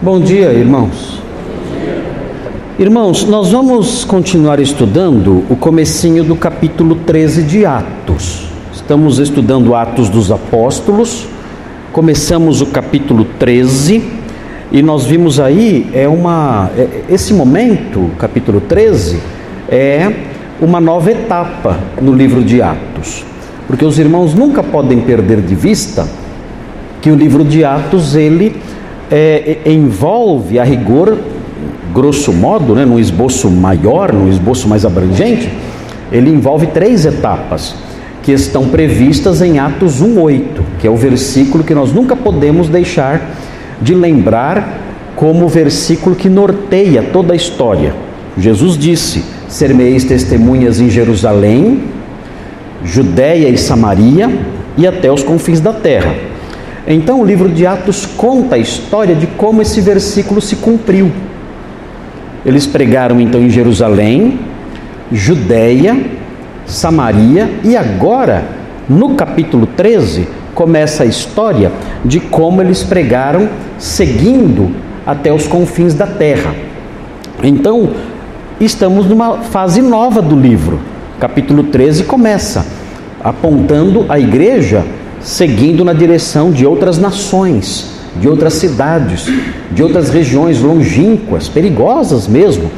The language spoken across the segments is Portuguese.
Bom dia, irmãos. Irmãos, nós vamos continuar estudando o comecinho do capítulo 13 de Atos. Estamos estudando Atos dos Apóstolos. Começamos o capítulo 13 e nós vimos aí é uma é, esse momento, capítulo 13, é uma nova etapa no livro de Atos. Porque os irmãos nunca podem perder de vista que o livro de Atos ele é, envolve a rigor, grosso modo, né, num esboço maior, num esboço mais abrangente, ele envolve três etapas que estão previstas em Atos 1:8, que é o versículo que nós nunca podemos deixar de lembrar como o versículo que norteia toda a história. Jesus disse: "Sermeis testemunhas em Jerusalém, Judéia e Samaria e até os confins da terra." Então o livro de Atos conta a história de como esse versículo se cumpriu. Eles pregaram então em Jerusalém, Judéia, Samaria e agora, no capítulo 13, começa a história de como eles pregaram seguindo até os confins da terra. Então, estamos numa fase nova do livro. Capítulo 13 começa apontando a igreja seguindo na direção de outras nações, de outras cidades, de outras regiões longínquas, perigosas mesmo,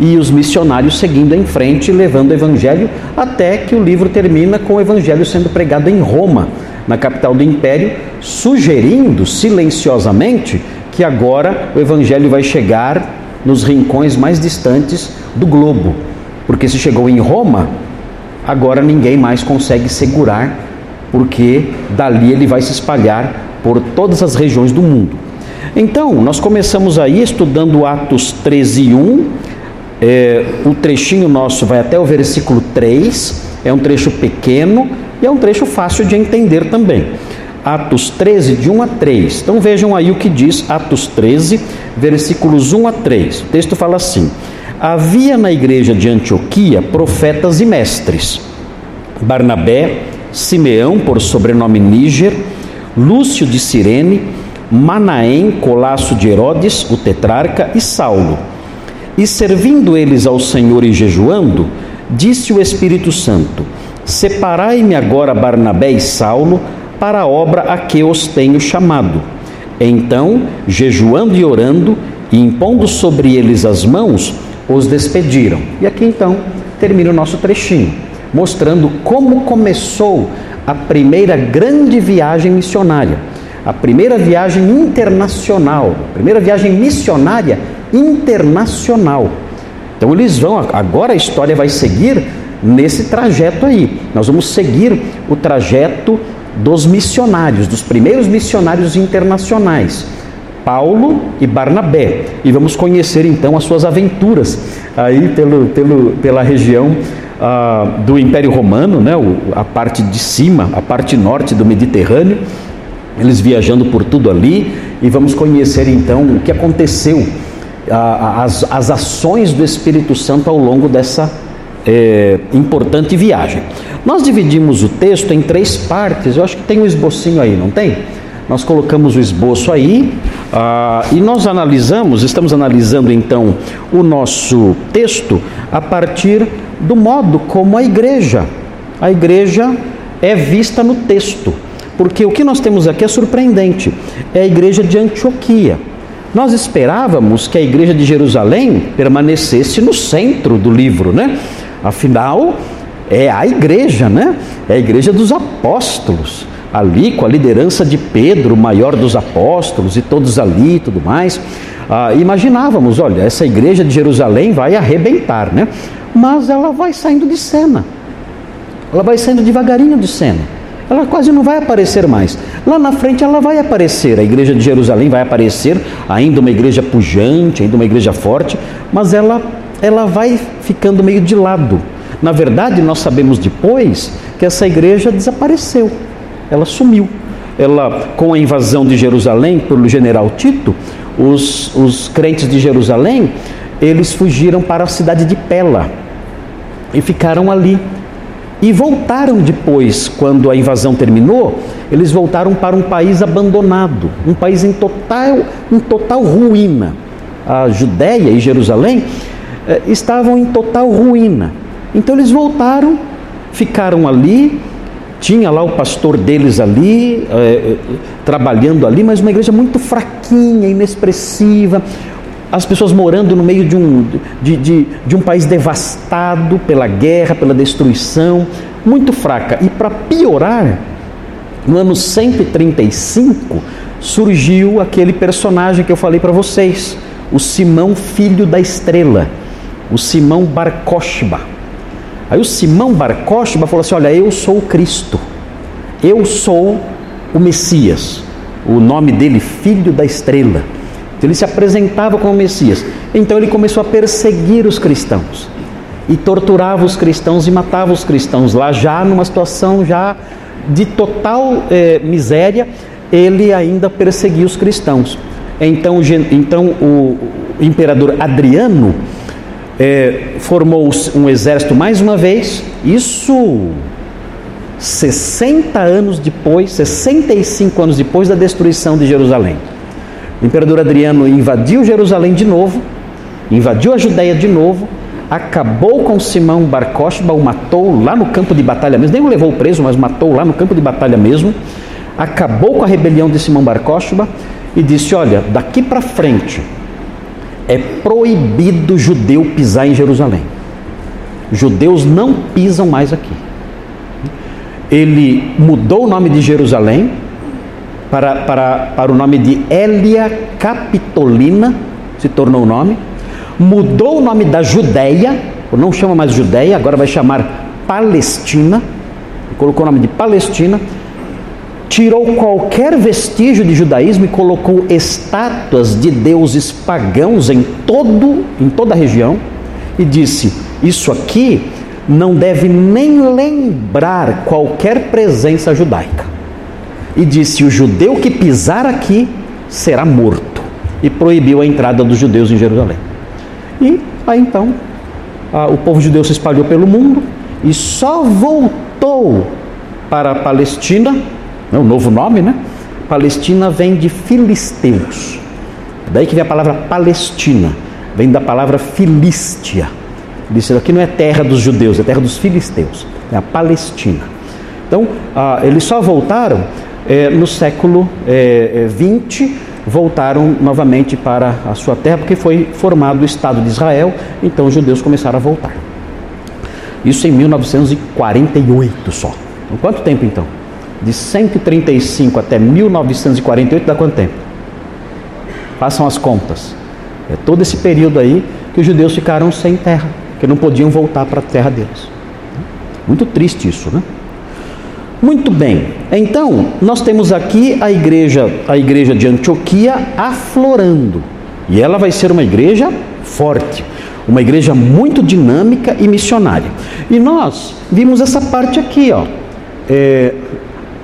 e os missionários seguindo em frente, levando o evangelho até que o livro termina com o evangelho sendo pregado em Roma, na capital do império, sugerindo silenciosamente que agora o evangelho vai chegar nos rincões mais distantes do globo. Porque se chegou em Roma, agora ninguém mais consegue segurar porque dali ele vai se espalhar por todas as regiões do mundo. Então, nós começamos aí estudando Atos 13, 1. É, o trechinho nosso vai até o versículo 3. É um trecho pequeno e é um trecho fácil de entender também. Atos 13, de 1 a 3. Então vejam aí o que diz Atos 13, versículos 1 a 3. O texto fala assim: Havia na igreja de Antioquia profetas e mestres. Barnabé, Simeão, por sobrenome Níger, Lúcio de Cirene, Manaém, colasso de Herodes, o tetrarca, e Saulo. E servindo eles ao Senhor e jejuando, disse o Espírito Santo: Separai-me agora Barnabé e Saulo para a obra a que os tenho chamado. Então, jejuando e orando, e impondo sobre eles as mãos, os despediram. E aqui então termina o nosso trechinho mostrando como começou a primeira grande viagem missionária, a primeira viagem internacional, a primeira viagem missionária internacional. Então eles vão, agora a história vai seguir nesse trajeto aí. Nós vamos seguir o trajeto dos missionários, dos primeiros missionários internacionais. Paulo e Barnabé. E vamos conhecer então as suas aventuras aí pelo, pelo, pela região ah, do Império Romano, né, a parte de cima, a parte norte do Mediterrâneo, eles viajando por tudo ali, e vamos conhecer então o que aconteceu, ah, as, as ações do Espírito Santo ao longo dessa é, importante viagem. Nós dividimos o texto em três partes, eu acho que tem um esbocinho aí, não tem? Nós colocamos o esboço aí ah, e nós analisamos, estamos analisando então o nosso texto a partir do modo como a igreja, a igreja é vista no texto. Porque o que nós temos aqui é surpreendente. É a igreja de Antioquia. Nós esperávamos que a igreja de Jerusalém permanecesse no centro do livro, né? Afinal, é a igreja, né? É a igreja dos apóstolos. Ali, com a liderança de Pedro, o maior dos apóstolos, e todos ali e tudo mais. Ah, imaginávamos, olha, essa igreja de Jerusalém vai arrebentar, né? mas ela vai saindo de cena. Ela vai saindo devagarinho de cena. Ela quase não vai aparecer mais. Lá na frente ela vai aparecer. A igreja de Jerusalém vai aparecer, ainda uma igreja pujante, ainda uma igreja forte, mas ela ela vai ficando meio de lado. Na verdade, nós sabemos depois que essa igreja desapareceu. Ela sumiu. Ela, com a invasão de Jerusalém pelo general Tito, os, os crentes de Jerusalém eles fugiram para a cidade de Pela e ficaram ali. e voltaram depois, quando a invasão terminou, eles voltaram para um país abandonado, um país em total, em total ruína. A Judéia e Jerusalém eh, estavam em total ruína. Então eles voltaram, ficaram ali, tinha lá o pastor deles ali, eh, trabalhando ali, mas uma igreja muito fraquinha, inexpressiva, as pessoas morando no meio de um, de, de, de um país devastado pela guerra, pela destruição, muito fraca. E para piorar, no ano 135 surgiu aquele personagem que eu falei para vocês, o Simão filho da estrela, o Simão Bar. Aí o Simão Bar falou assim: Olha, eu sou o Cristo, eu sou o Messias. O nome dele, filho da estrela. Ele se apresentava como Messias. Então ele começou a perseguir os cristãos e torturava os cristãos e matava os cristãos lá já numa situação já de total eh, miséria. Ele ainda perseguia os cristãos. Então, então o imperador Adriano eh, formou um exército mais uma vez. Isso 60 anos depois, 65 anos depois da destruição de Jerusalém. O imperador Adriano invadiu Jerusalém de novo, invadiu a Judéia de novo, acabou com Simão Bar Kokhba, o matou lá no campo de batalha mesmo, nem o levou preso, mas matou lá no campo de batalha mesmo, acabou com a rebelião de Simão Bar Kokhba e disse: Olha, daqui para frente é proibido judeu pisar em Jerusalém. Judeus não pisam mais aqui. Ele mudou o nome de Jerusalém para, para, para o nome de Elia Capitolina, se tornou o nome, mudou o nome da Judéia, não chama mais Judéia, agora vai chamar Palestina, colocou o nome de Palestina, tirou qualquer vestígio de judaísmo e colocou estátuas de deuses pagãos em todo em toda a região e disse: "Isso aqui não deve nem lembrar qualquer presença judaica." e disse: O judeu que pisar aqui será morto. E proibiu a entrada dos judeus em Jerusalém. E aí então o povo judeu se espalhou pelo mundo e só voltou para a Palestina, é um novo nome, né? Palestina vem de filisteus. Daí que vem a palavra Palestina, vem da palavra Filístia. Disse aqui não é terra dos judeus, é terra dos filisteus, é a Palestina. Então, ah, eles só voltaram é, no século é, 20 é, voltaram novamente para a sua terra, porque foi formado o Estado de Israel, então os judeus começaram a voltar. Isso em 1948 só. Então, quanto tempo então? De 135 até 1948 dá quanto tempo? Façam as contas. É todo esse período aí que os judeus ficaram sem terra, que não podiam voltar para a terra deles. Muito triste isso, né? Muito bem. Então, nós temos aqui a igreja, a igreja de Antioquia aflorando. E ela vai ser uma igreja forte, uma igreja muito dinâmica e missionária. E nós vimos essa parte aqui, ó. É,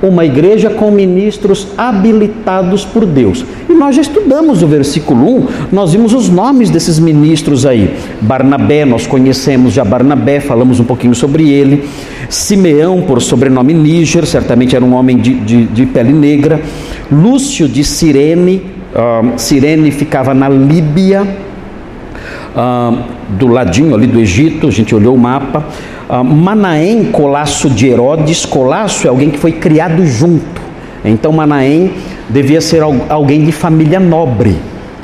uma igreja com ministros habilitados por Deus. E nós já estudamos o versículo 1, nós vimos os nomes desses ministros aí. Barnabé, nós conhecemos já Barnabé, falamos um pouquinho sobre ele. Simeão, por sobrenome Níger, certamente era um homem de, de, de pele negra. Lúcio de Cirene, uh, Cirene ficava na Líbia, uh, do ladinho ali do Egito, a gente olhou o mapa. Uh, Manaém, Colasso de Herodes, Colasso é alguém que foi criado junto. Então Manaém devia ser alguém de família nobre,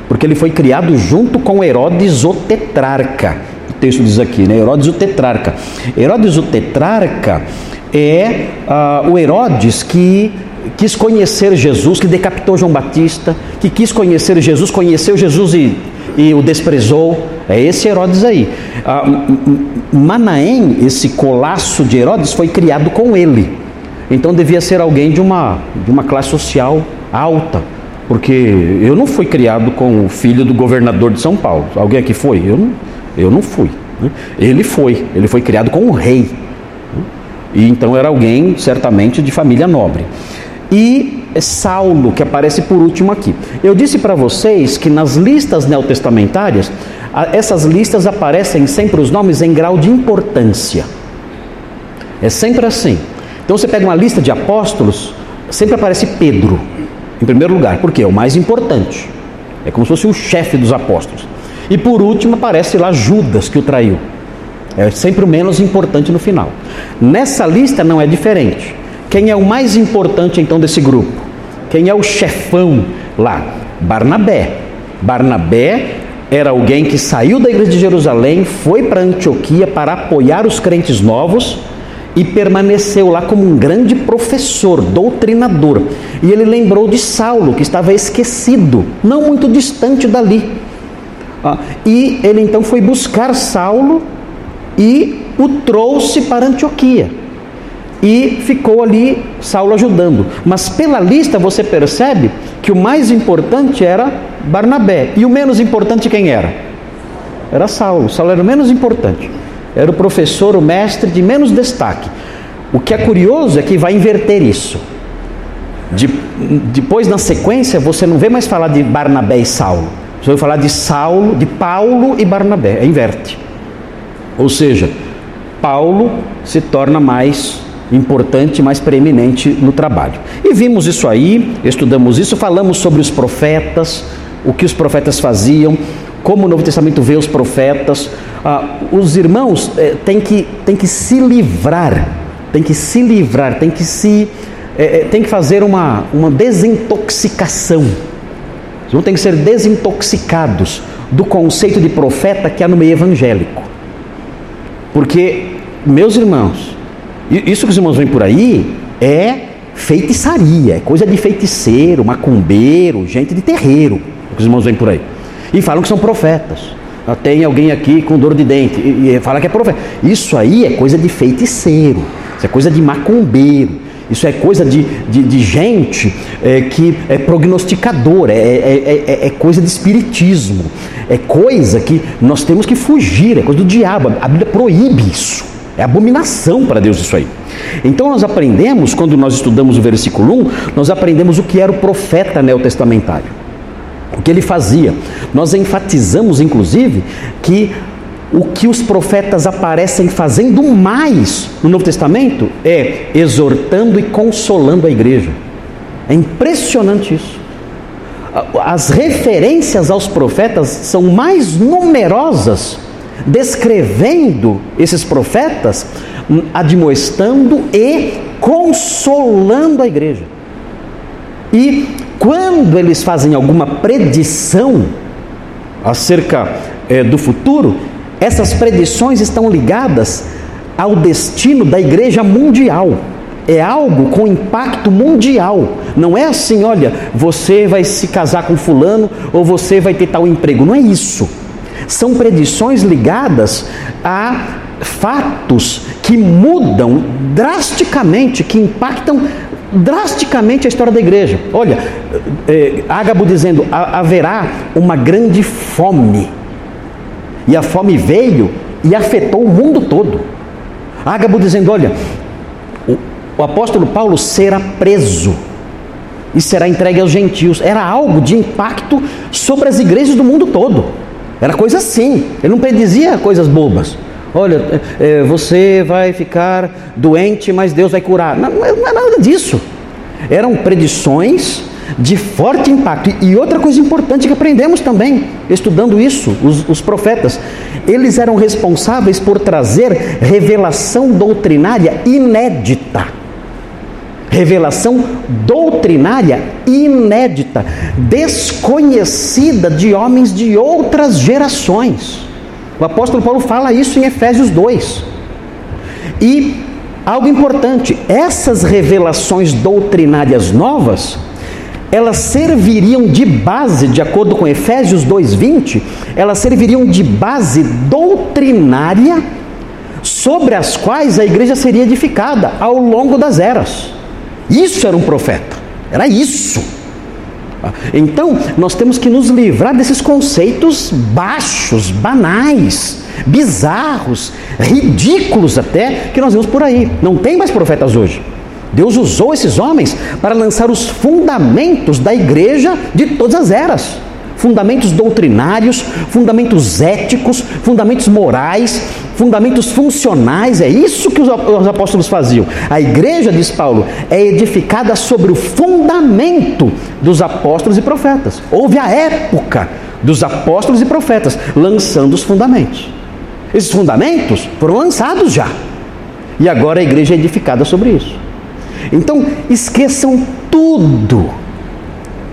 porque ele foi criado junto com Herodes o tetrarca. O texto diz aqui, né? Herodes o tetrarca. Herodes o tetrarca é uh, o Herodes que quis conhecer Jesus, que decapitou João Batista, que quis conhecer Jesus, conheceu Jesus e, e o desprezou. É esse Herodes aí. Ah, Manaém, esse colasso de Herodes, foi criado com ele. Então devia ser alguém de uma, de uma classe social alta. Porque eu não fui criado com o filho do governador de São Paulo. Alguém aqui foi? Eu não, eu não fui. Né? Ele foi. Ele foi criado com o rei. Né? E então era alguém, certamente, de família nobre. E Saulo, que aparece por último aqui. Eu disse para vocês que nas listas neotestamentárias essas listas aparecem sempre os nomes em grau de importância. É sempre assim. Então você pega uma lista de apóstolos, sempre aparece Pedro em primeiro lugar, porque é o mais importante. É como se fosse o chefe dos apóstolos. E por último aparece lá Judas que o traiu. É sempre o menos importante no final. Nessa lista não é diferente. Quem é o mais importante então desse grupo? Quem é o chefão lá? Barnabé. Barnabé era alguém que saiu da igreja de Jerusalém, foi para Antioquia para apoiar os crentes novos e permaneceu lá como um grande professor, doutrinador. E ele lembrou de Saulo, que estava esquecido, não muito distante dali. Ah, e ele então foi buscar Saulo e o trouxe para Antioquia. E ficou ali Saulo ajudando. Mas pela lista você percebe que o mais importante era Barnabé. E o menos importante quem era? Era Saulo. Saulo era o menos importante. Era o professor, o mestre de menos destaque. O que é curioso é que vai inverter isso. De, depois, na sequência, você não vê mais falar de Barnabé e Saulo. Você vai falar de Saulo, de Paulo e Barnabé. É inverte. Ou seja, Paulo se torna mais importante, mais preeminente no trabalho. E vimos isso aí, estudamos isso, falamos sobre os profetas, o que os profetas faziam, como o Novo Testamento vê os profetas. Ah, os irmãos eh, têm, que, têm que se livrar, têm que se livrar, têm que se. Eh, tem que fazer uma, uma desintoxicação. Eles vão ter que ser desintoxicados do conceito de profeta que há no meio evangélico. Porque, meus irmãos, isso que os irmãos vêm por aí é feitiçaria, é coisa de feiticeiro, macumbeiro, gente de terreiro, que os irmãos vêm por aí. E falam que são profetas. Ah, tem alguém aqui com dor de dente e, e fala que é profeta. Isso aí é coisa de feiticeiro, isso é coisa de macumbeiro, isso é coisa de, de, de gente é, que é prognosticadora, é, é, é, é, coisa de espiritismo, é coisa que nós temos que fugir, é coisa do diabo. A Bíblia proíbe isso. É abominação para Deus isso aí. Então nós aprendemos, quando nós estudamos o versículo 1, nós aprendemos o que era o profeta neotestamentário. O que ele fazia. Nós enfatizamos, inclusive, que o que os profetas aparecem fazendo mais no Novo Testamento é exortando e consolando a igreja. É impressionante isso. As referências aos profetas são mais numerosas descrevendo esses profetas, admoestando e consolando a igreja. E quando eles fazem alguma predição acerca é, do futuro, essas predições estão ligadas ao destino da igreja mundial. É algo com impacto mundial. Não é assim, olha, você vai se casar com fulano ou você vai ter tal emprego. Não é isso são predições ligadas a fatos que mudam drasticamente, que impactam drasticamente a história da igreja. Olha, é, Ágabo dizendo: haverá uma grande fome. E a fome veio e afetou o mundo todo. Ágabo dizendo: olha, o, o apóstolo Paulo será preso e será entregue aos gentios. Era algo de impacto sobre as igrejas do mundo todo. Era coisa assim. Ele não predizia coisas bobas. Olha, é, você vai ficar doente, mas Deus vai curar. Não, não é nada disso. Eram predições de forte impacto. E outra coisa importante que aprendemos também, estudando isso, os, os profetas, eles eram responsáveis por trazer revelação doutrinária inédita revelação doutrinária inédita, desconhecida de homens de outras gerações. O apóstolo Paulo fala isso em Efésios 2. E algo importante, essas revelações doutrinárias novas, elas serviriam de base, de acordo com Efésios 2:20, elas serviriam de base doutrinária sobre as quais a igreja seria edificada ao longo das eras. Isso era um profeta. Era isso. Então, nós temos que nos livrar desses conceitos baixos, banais, bizarros, ridículos até, que nós vemos por aí. Não tem mais profetas hoje. Deus usou esses homens para lançar os fundamentos da igreja de todas as eras. Fundamentos doutrinários, fundamentos éticos, fundamentos morais, fundamentos funcionais. É isso que os apóstolos faziam. A igreja, diz Paulo, é edificada sobre o fundamento dos apóstolos e profetas. Houve a época dos apóstolos e profetas lançando os fundamentos. Esses fundamentos foram lançados já. E agora a igreja é edificada sobre isso. Então, esqueçam tudo,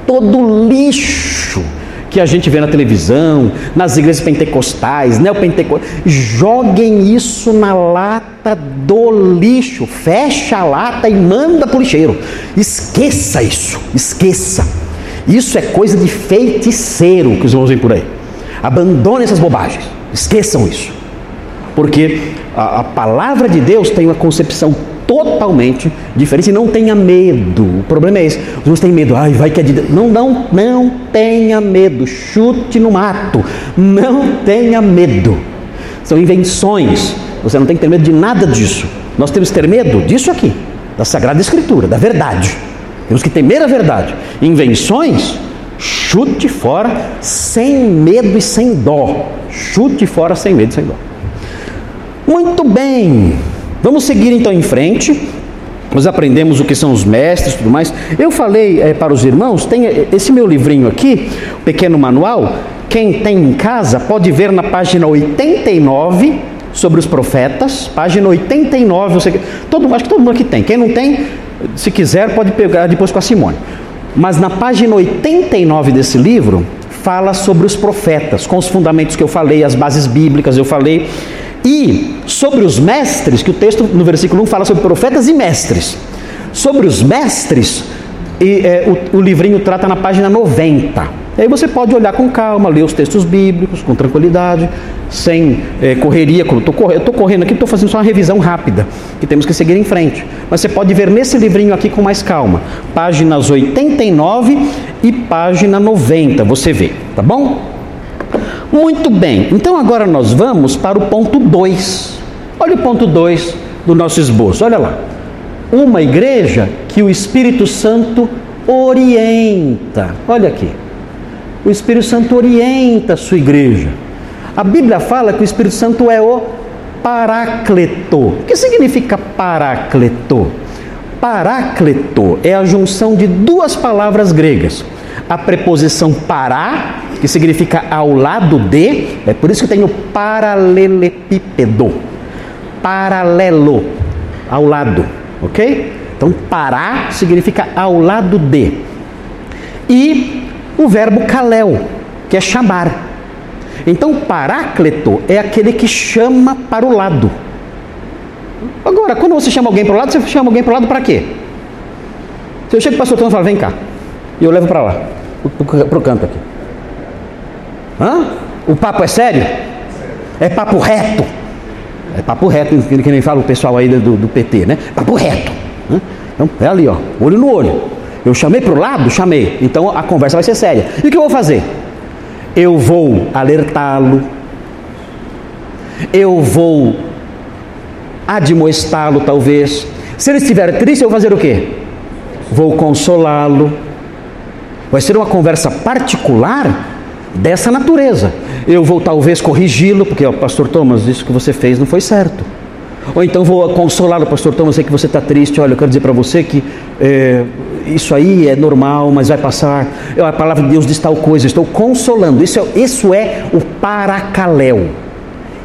todo lixo que a gente vê na televisão, nas igrejas pentecostais, neopentecostais. Joguem isso na lata do lixo. Fecha a lata e manda para o lixeiro. Esqueça isso, esqueça. Isso é coisa de feiticeiro que os irmãos vêm por aí. Abandone essas bobagens. Esqueçam isso. Porque a, a palavra de Deus tem uma concepção totalmente diferente. E não tenha medo. O problema é esse. Irmãos têm medo. Ai, vai que é de Deus. Não, não, não tenha medo. Chute no mato. Não tenha medo. São invenções. Você não tem que ter medo de nada disso. Nós temos que ter medo disso aqui, da Sagrada Escritura, da verdade. Temos que temer a verdade. Invenções, chute fora sem medo e sem dó. Chute fora sem medo e sem dó. Muito bem. Vamos seguir então em frente. Nós aprendemos o que são os mestres e tudo mais. Eu falei é, para os irmãos, tem esse meu livrinho aqui, pequeno manual. Quem tem em casa pode ver na página 89 sobre os profetas, página 89, você, todo, acho que todo mundo aqui tem. Quem não tem, se quiser, pode pegar depois com a Simone. Mas na página 89 desse livro, fala sobre os profetas, com os fundamentos que eu falei, as bases bíblicas eu falei, e sobre os mestres, que o texto no versículo 1 fala sobre profetas e mestres. Sobre os mestres, e, é, o, o livrinho trata na página 90. E aí você pode olhar com calma, ler os textos bíblicos com tranquilidade, sem é, correria. Eu estou correndo, correndo aqui, estou fazendo só uma revisão rápida, que temos que seguir em frente. Mas você pode ver nesse livrinho aqui com mais calma, páginas 89 e página 90, você vê, tá bom? Muito bem, então agora nós vamos para o ponto 2. Olha o ponto 2 do nosso esboço, olha lá. Uma igreja que o Espírito Santo orienta. Olha aqui. O Espírito Santo orienta a sua igreja. A Bíblia fala que o Espírito Santo é o Paracleto. O que significa Paracleto? Paracleto é a junção de duas palavras gregas. A preposição para, que significa ao lado de, é por isso que tem o paralelepípedo. Paralelo, ao lado, ok? Então, para significa ao lado de. E o verbo kalel, que é chamar. Então, paráclito é aquele que chama para o lado. Agora, quando você chama alguém para o lado, você chama alguém para o lado para quê? Se eu chego para o Antônio e falo, vem cá, e eu levo para lá, para o canto aqui. Hã? O papo é sério? É papo reto. É papo reto, que nem fala o pessoal aí do, do PT, né? Papo reto. Então, é ali, ó, olho no olho. Eu chamei para o lado? Chamei. Então a conversa vai ser séria. E o que eu vou fazer? Eu vou alertá-lo. Eu vou admoestá-lo, talvez. Se ele estiver triste, eu vou fazer o quê? Vou consolá-lo. Vai ser uma conversa particular dessa natureza. Eu vou talvez corrigi-lo, porque, ó, pastor Thomas, isso que você fez não foi certo. Ou então vou consolar o pastor Thomas, sei que você está triste, olha, eu quero dizer para você que é, isso aí é normal, mas vai passar. A palavra de Deus diz tal coisa, estou consolando. Isso é, isso é o paracaléu.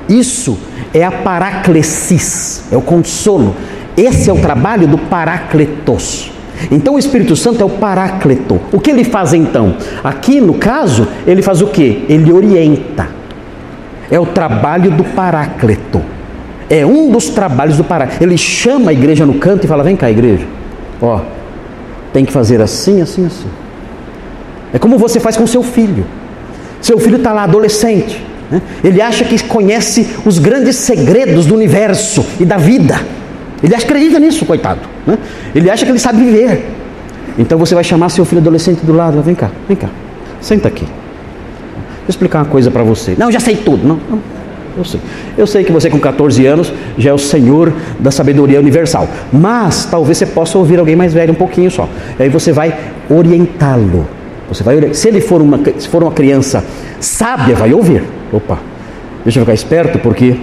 Isso é a paraclesis, é o consolo. Esse é o trabalho do paracletos. Então o Espírito Santo é o paracleto. O que ele faz então? Aqui no caso, ele faz o que? Ele orienta. É o trabalho do paracleto. É um dos trabalhos do paracleto. Ele chama a igreja no canto e fala: Vem cá, igreja. Ó, tem que fazer assim, assim, assim. É como você faz com seu filho. Seu filho está lá, adolescente. Né? Ele acha que conhece os grandes segredos do universo e da vida. Ele acredita nisso, coitado. Né? Ele acha que ele sabe viver. Então você vai chamar seu filho adolescente do lado. Vem cá, vem cá. Senta aqui. Vou explicar uma coisa para você. Não, já sei tudo. Não, não. Eu sei. Eu sei que você com 14 anos já é o senhor da sabedoria universal. Mas talvez você possa ouvir alguém mais velho um pouquinho só. E aí você vai orientá-lo. Você vai Se ele for uma, se for uma criança sábia, vai ouvir. Opa, deixa eu ficar esperto porque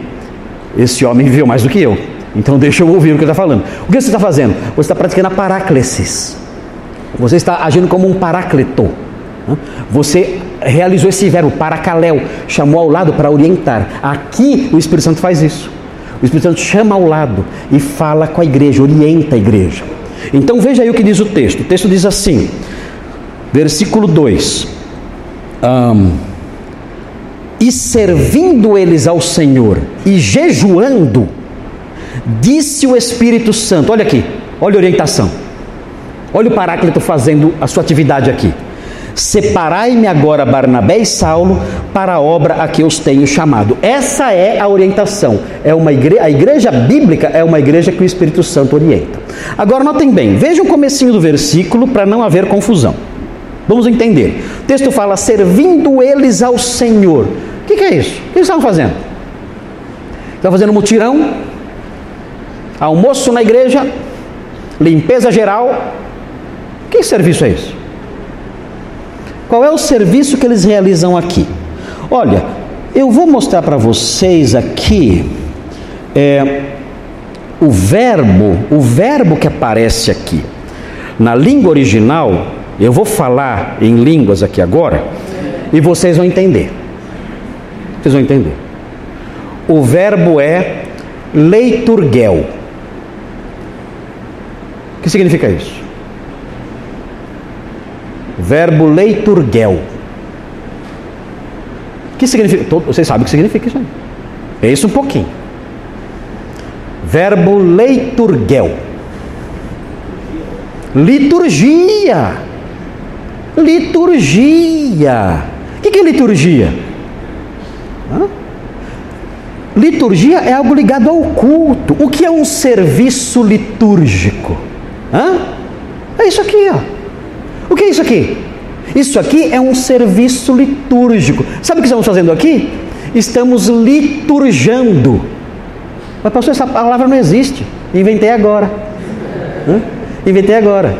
esse homem viveu mais do que eu. Então deixa eu ouvir o que ele está falando. O que você está fazendo? Você está praticando a paráclesis. Você está agindo como um paráclito. Você realizou esse verbo, paracaléu, chamou ao lado para orientar. Aqui o Espírito Santo faz isso. O Espírito Santo chama ao lado e fala com a igreja, orienta a igreja. Então veja aí o que diz o texto. O texto diz assim, versículo 2: um, E servindo eles ao Senhor e jejuando, disse o Espírito Santo: Olha aqui, olha a orientação. Olha o Paráclito fazendo a sua atividade aqui. Separai-me agora Barnabé e Saulo para a obra a que os tenho chamado. Essa é a orientação. É uma a igreja bíblica é uma igreja que o Espírito Santo orienta. Agora notem bem, vejam o comecinho do versículo para não haver confusão. Vamos entender. O texto fala servindo eles ao Senhor. O que, que é isso? O que eles estavam fazendo? Estavam fazendo mutirão, almoço na igreja, limpeza geral. Que serviço é isso? Qual é o serviço que eles realizam aqui? Olha, eu vou mostrar para vocês aqui é, o verbo, o verbo que aparece aqui. Na língua original, eu vou falar em línguas aqui agora e vocês vão entender. Vocês vão entender. O verbo é leiturgel. Que significa isso? Verbo leiturgel. Que significa? Vocês sabem o que significa isso aí. Pensa um pouquinho. Verbo leiturgel. Liturgia. Liturgia. O que é liturgia? Hã? Liturgia é algo ligado ao culto. O que é um serviço litúrgico? Hã? É isso aqui, ó. O que é isso aqui? Isso aqui é um serviço litúrgico. Sabe o que estamos fazendo aqui? Estamos liturgiando. Mas, pastor, essa palavra não existe. Inventei agora. Hã? Inventei agora.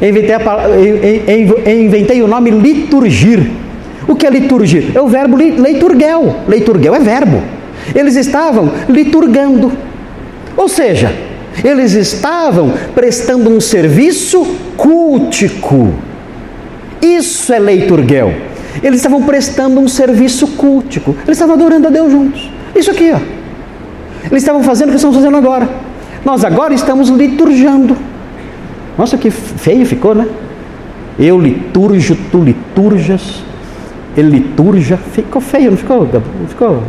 Inventei, a, inventei o nome liturgir. O que é liturgir? É o verbo leiturgel. Leiturgel é verbo. Eles estavam liturgando. Ou seja, eles estavam prestando um serviço cultico. Isso é leiturgel. Eles estavam prestando um serviço cultico. Eles estavam adorando a Deus juntos. Isso aqui, ó. Eles estavam fazendo o que estamos fazendo agora. Nós agora estamos liturgiando. Nossa, que feio ficou, né? Eu liturjo, tu liturjas, ele liturja. Ficou feio, não ficou? Ficou,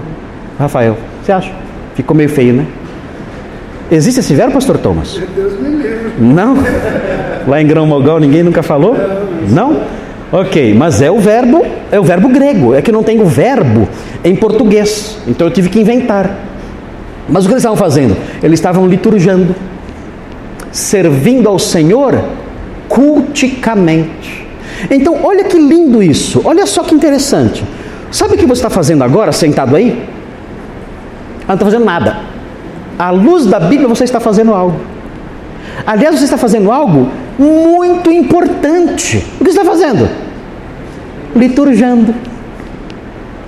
Rafael? Você acha? Ficou meio feio, né? Existe esse verbo, pastor Thomas? Deus me. Não? Lá em Grão Mogal ninguém nunca falou? Não? Ok, mas é o verbo, é o verbo grego. É que não tem o verbo em português. Então eu tive que inventar. Mas o que eles estavam fazendo? Eles estavam liturgiando, servindo ao Senhor culticamente. Então, olha que lindo isso. Olha só que interessante. Sabe o que você está fazendo agora, sentado aí? Ela não está fazendo nada à luz da Bíblia, você está fazendo algo. Aliás, você está fazendo algo muito importante. O que você está fazendo? Liturgiando.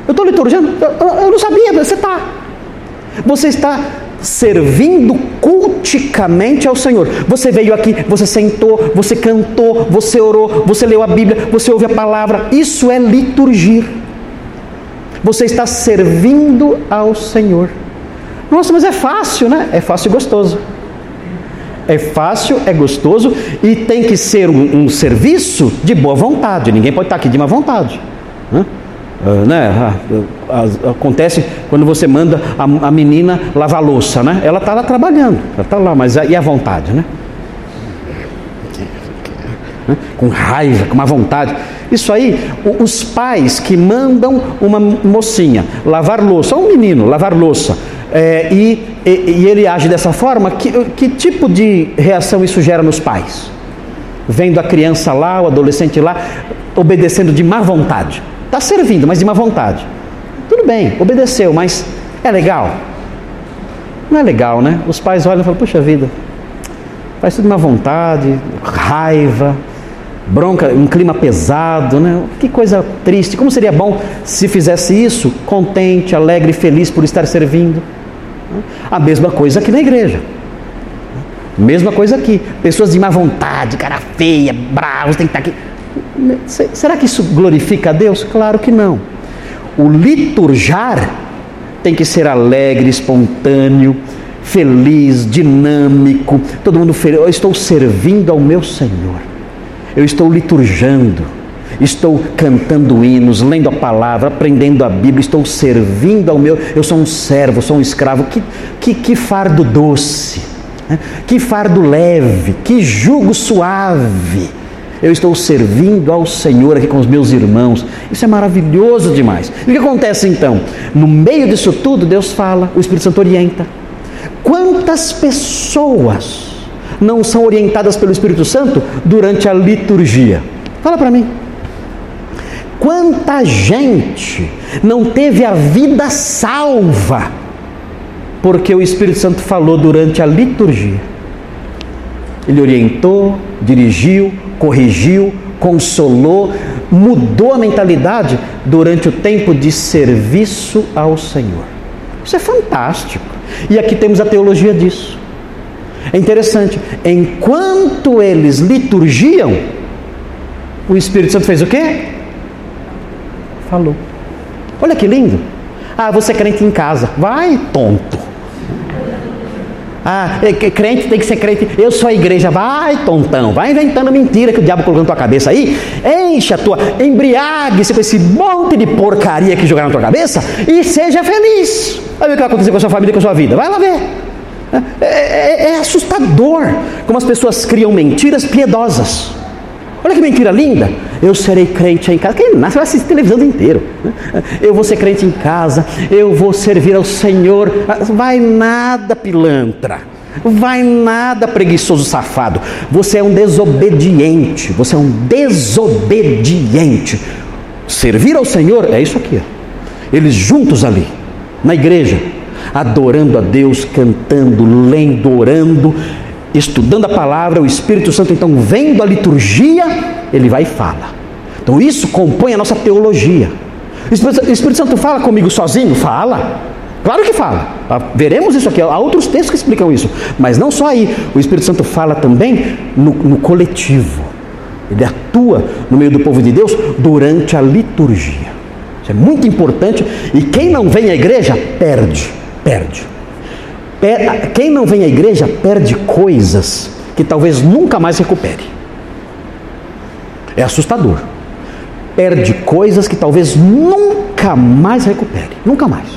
Eu estou liturgiando? Eu, eu não sabia, você está. Você está servindo culticamente ao Senhor. Você veio aqui, você sentou, você cantou, você orou, você leu a Bíblia, você ouve a palavra. Isso é liturgir. Você está servindo ao Senhor. Nossa, mas é fácil, né? É fácil e gostoso. É fácil, é gostoso e tem que ser um, um serviço de boa vontade. Ninguém pode estar aqui de má vontade. Né? Uh, né? Uh, acontece quando você manda a, a, menina lavar louça, né? Ela está lá trabalhando, ela está lá, mas e a vontade, né? Com raiva, com má vontade. Isso aí, os pais que mandam uma mocinha lavar louça, ou um menino lavar louça, é, e, e, e, ele age dessa forma, que, que tipo de reação isso gera nos pais? Vendo a criança lá, o adolescente lá, obedecendo de má vontade. Está servindo, mas de má vontade. Tudo bem, obedeceu, mas é legal? Não é legal, né? Os pais olham e falam, puxa vida, faz tudo de má vontade, raiva, bronca, um clima pesado, né? Que coisa triste. Como seria bom se fizesse isso contente, alegre, feliz por estar servindo. A mesma coisa aqui na igreja. Mesma coisa aqui. Pessoas de má vontade, cara feia, bravos, tem que estar aqui. Será que isso glorifica a Deus? Claro que não. O liturjar tem que ser alegre, espontâneo, feliz, dinâmico. Todo mundo feliz. Eu estou servindo ao meu Senhor. Eu estou liturjando. Estou cantando hinos, lendo a palavra, aprendendo a Bíblia, estou servindo ao meu. Eu sou um servo, sou um escravo. Que, que, que fardo doce, né? que fardo leve, que jugo suave eu estou servindo ao Senhor aqui com os meus irmãos. Isso é maravilhoso demais. E o que acontece então? No meio disso tudo, Deus fala, o Espírito Santo orienta. Quantas pessoas não são orientadas pelo Espírito Santo durante a liturgia? Fala para mim. Quanta gente não teve a vida salva porque o Espírito Santo falou durante a liturgia? Ele orientou, dirigiu, corrigiu, consolou, mudou a mentalidade durante o tempo de serviço ao Senhor. Isso é fantástico. E aqui temos a teologia disso. É interessante, enquanto eles liturgiam, o Espírito Santo fez o quê? Falou. Olha que lindo. Ah, você é crente em casa. Vai, tonto. Ah, é crente tem que ser crente. Eu sou a igreja. Vai, tontão. Vai inventando mentira que o diabo colocou na tua cabeça aí. Enche a tua. Embriague-se com esse monte de porcaria que jogaram na tua cabeça e seja feliz. Vai ver o que vai acontecer com a sua família com a sua vida. Vai lá ver. É, é, é assustador como as pessoas criam mentiras piedosas. Olha que mentira linda. Eu serei crente em casa. Quem nasce vai assistir televisão o dia inteiro. Eu vou ser crente em casa. Eu vou servir ao Senhor. Vai nada, pilantra. Vai nada, preguiçoso safado. Você é um desobediente. Você é um desobediente. Servir ao Senhor é isso aqui. Eles juntos ali, na igreja, adorando a Deus, cantando, lendo, orando estudando a palavra, o Espírito Santo então vendo a liturgia, ele vai e fala. Então isso compõe a nossa teologia. O Espírito Santo fala comigo sozinho? Fala. Claro que fala. Ah, veremos isso aqui. Há outros textos que explicam isso. Mas não só aí. O Espírito Santo fala também no, no coletivo. Ele atua no meio do povo de Deus durante a liturgia. Isso é muito importante. E quem não vem à igreja, perde. Perde. Quem não vem à igreja perde coisas que talvez nunca mais recupere. É assustador. Perde coisas que talvez nunca mais recupere. Nunca mais.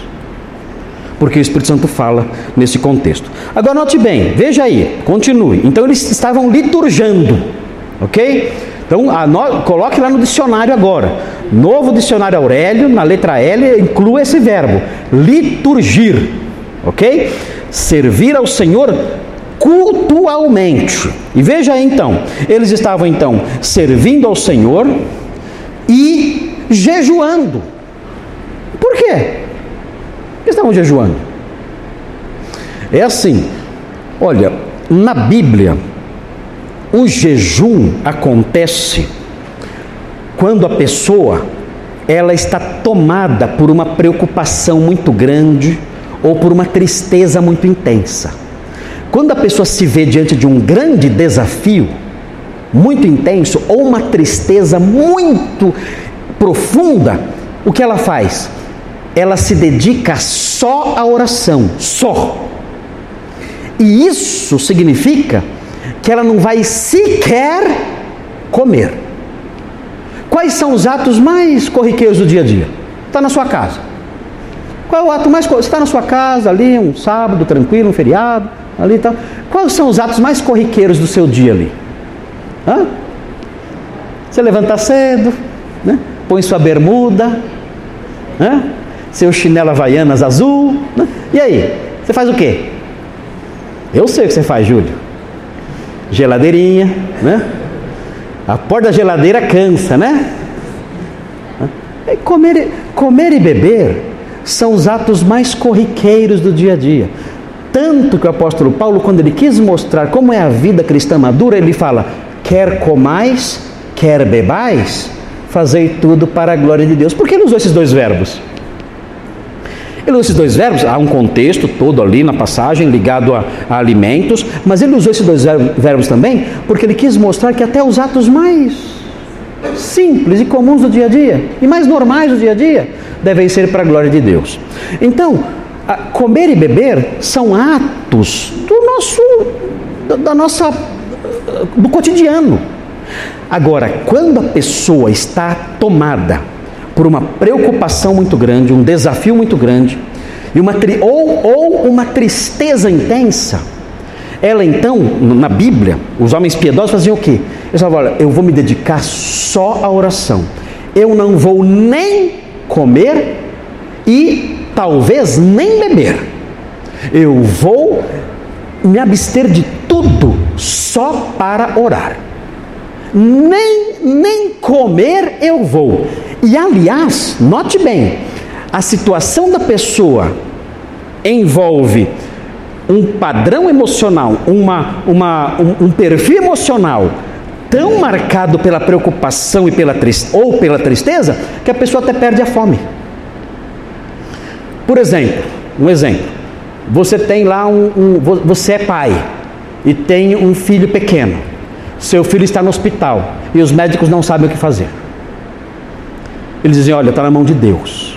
Porque o Espírito Santo fala nesse contexto. Agora note bem, veja aí, continue. Então eles estavam liturgiando, ok? Então coloque lá no dicionário agora. Novo dicionário Aurélio, na letra L, inclua esse verbo: liturgir, ok? Servir ao Senhor cultualmente. E veja então, eles estavam então servindo ao Senhor e jejuando. Por quê? Estavam jejuando. É assim, olha, na Bíblia, o jejum acontece quando a pessoa ela está tomada por uma preocupação muito grande, ou por uma tristeza muito intensa. Quando a pessoa se vê diante de um grande desafio, muito intenso, ou uma tristeza muito profunda, o que ela faz? Ela se dedica só à oração, só. E isso significa que ela não vai sequer comer. Quais são os atos mais corriqueiros do dia a dia? Está na sua casa. Qual é o ato mais. Você está na sua casa ali, um sábado tranquilo, um feriado, ali e tal. Quais são os atos mais corriqueiros do seu dia ali? Hã? Você levanta cedo, né? põe sua bermuda, né? seu chinelo havaianas azul. Né? E aí? Você faz o quê? Eu sei o que você faz, Júlio. Geladeirinha, né? A porta da geladeira cansa, né? Comer, comer e beber são os atos mais corriqueiros do dia a dia. Tanto que o apóstolo Paulo, quando ele quis mostrar como é a vida cristã madura, ele fala: quer comais, quer bebais, fazei tudo para a glória de Deus. Por que ele usou esses dois verbos? Ele usou esses dois verbos, há um contexto todo ali na passagem ligado a, a alimentos, mas ele usou esses dois verbos também porque ele quis mostrar que até os atos mais simples e comuns do dia a dia, e mais normais do dia a dia, devem ser para a glória de Deus. Então, comer e beber são atos do nosso, da nossa, do cotidiano. Agora, quando a pessoa está tomada por uma preocupação muito grande, um desafio muito grande, e uma ou, ou uma tristeza intensa, ela então, na Bíblia, os homens piedosos faziam o quê? Eles falavam, olha, eu vou me dedicar só à oração. Eu não vou nem comer e talvez nem beber. Eu vou me abster de tudo só para orar. Nem, nem comer eu vou. E aliás, note bem, a situação da pessoa envolve um padrão emocional, uma, uma, um, um perfil emocional tão marcado pela preocupação e pela ou pela tristeza que a pessoa até perde a fome. Por exemplo, um exemplo. Você tem lá um, um você é pai e tem um filho pequeno. Seu filho está no hospital e os médicos não sabem o que fazer. Eles dizem: Olha, está na mão de Deus.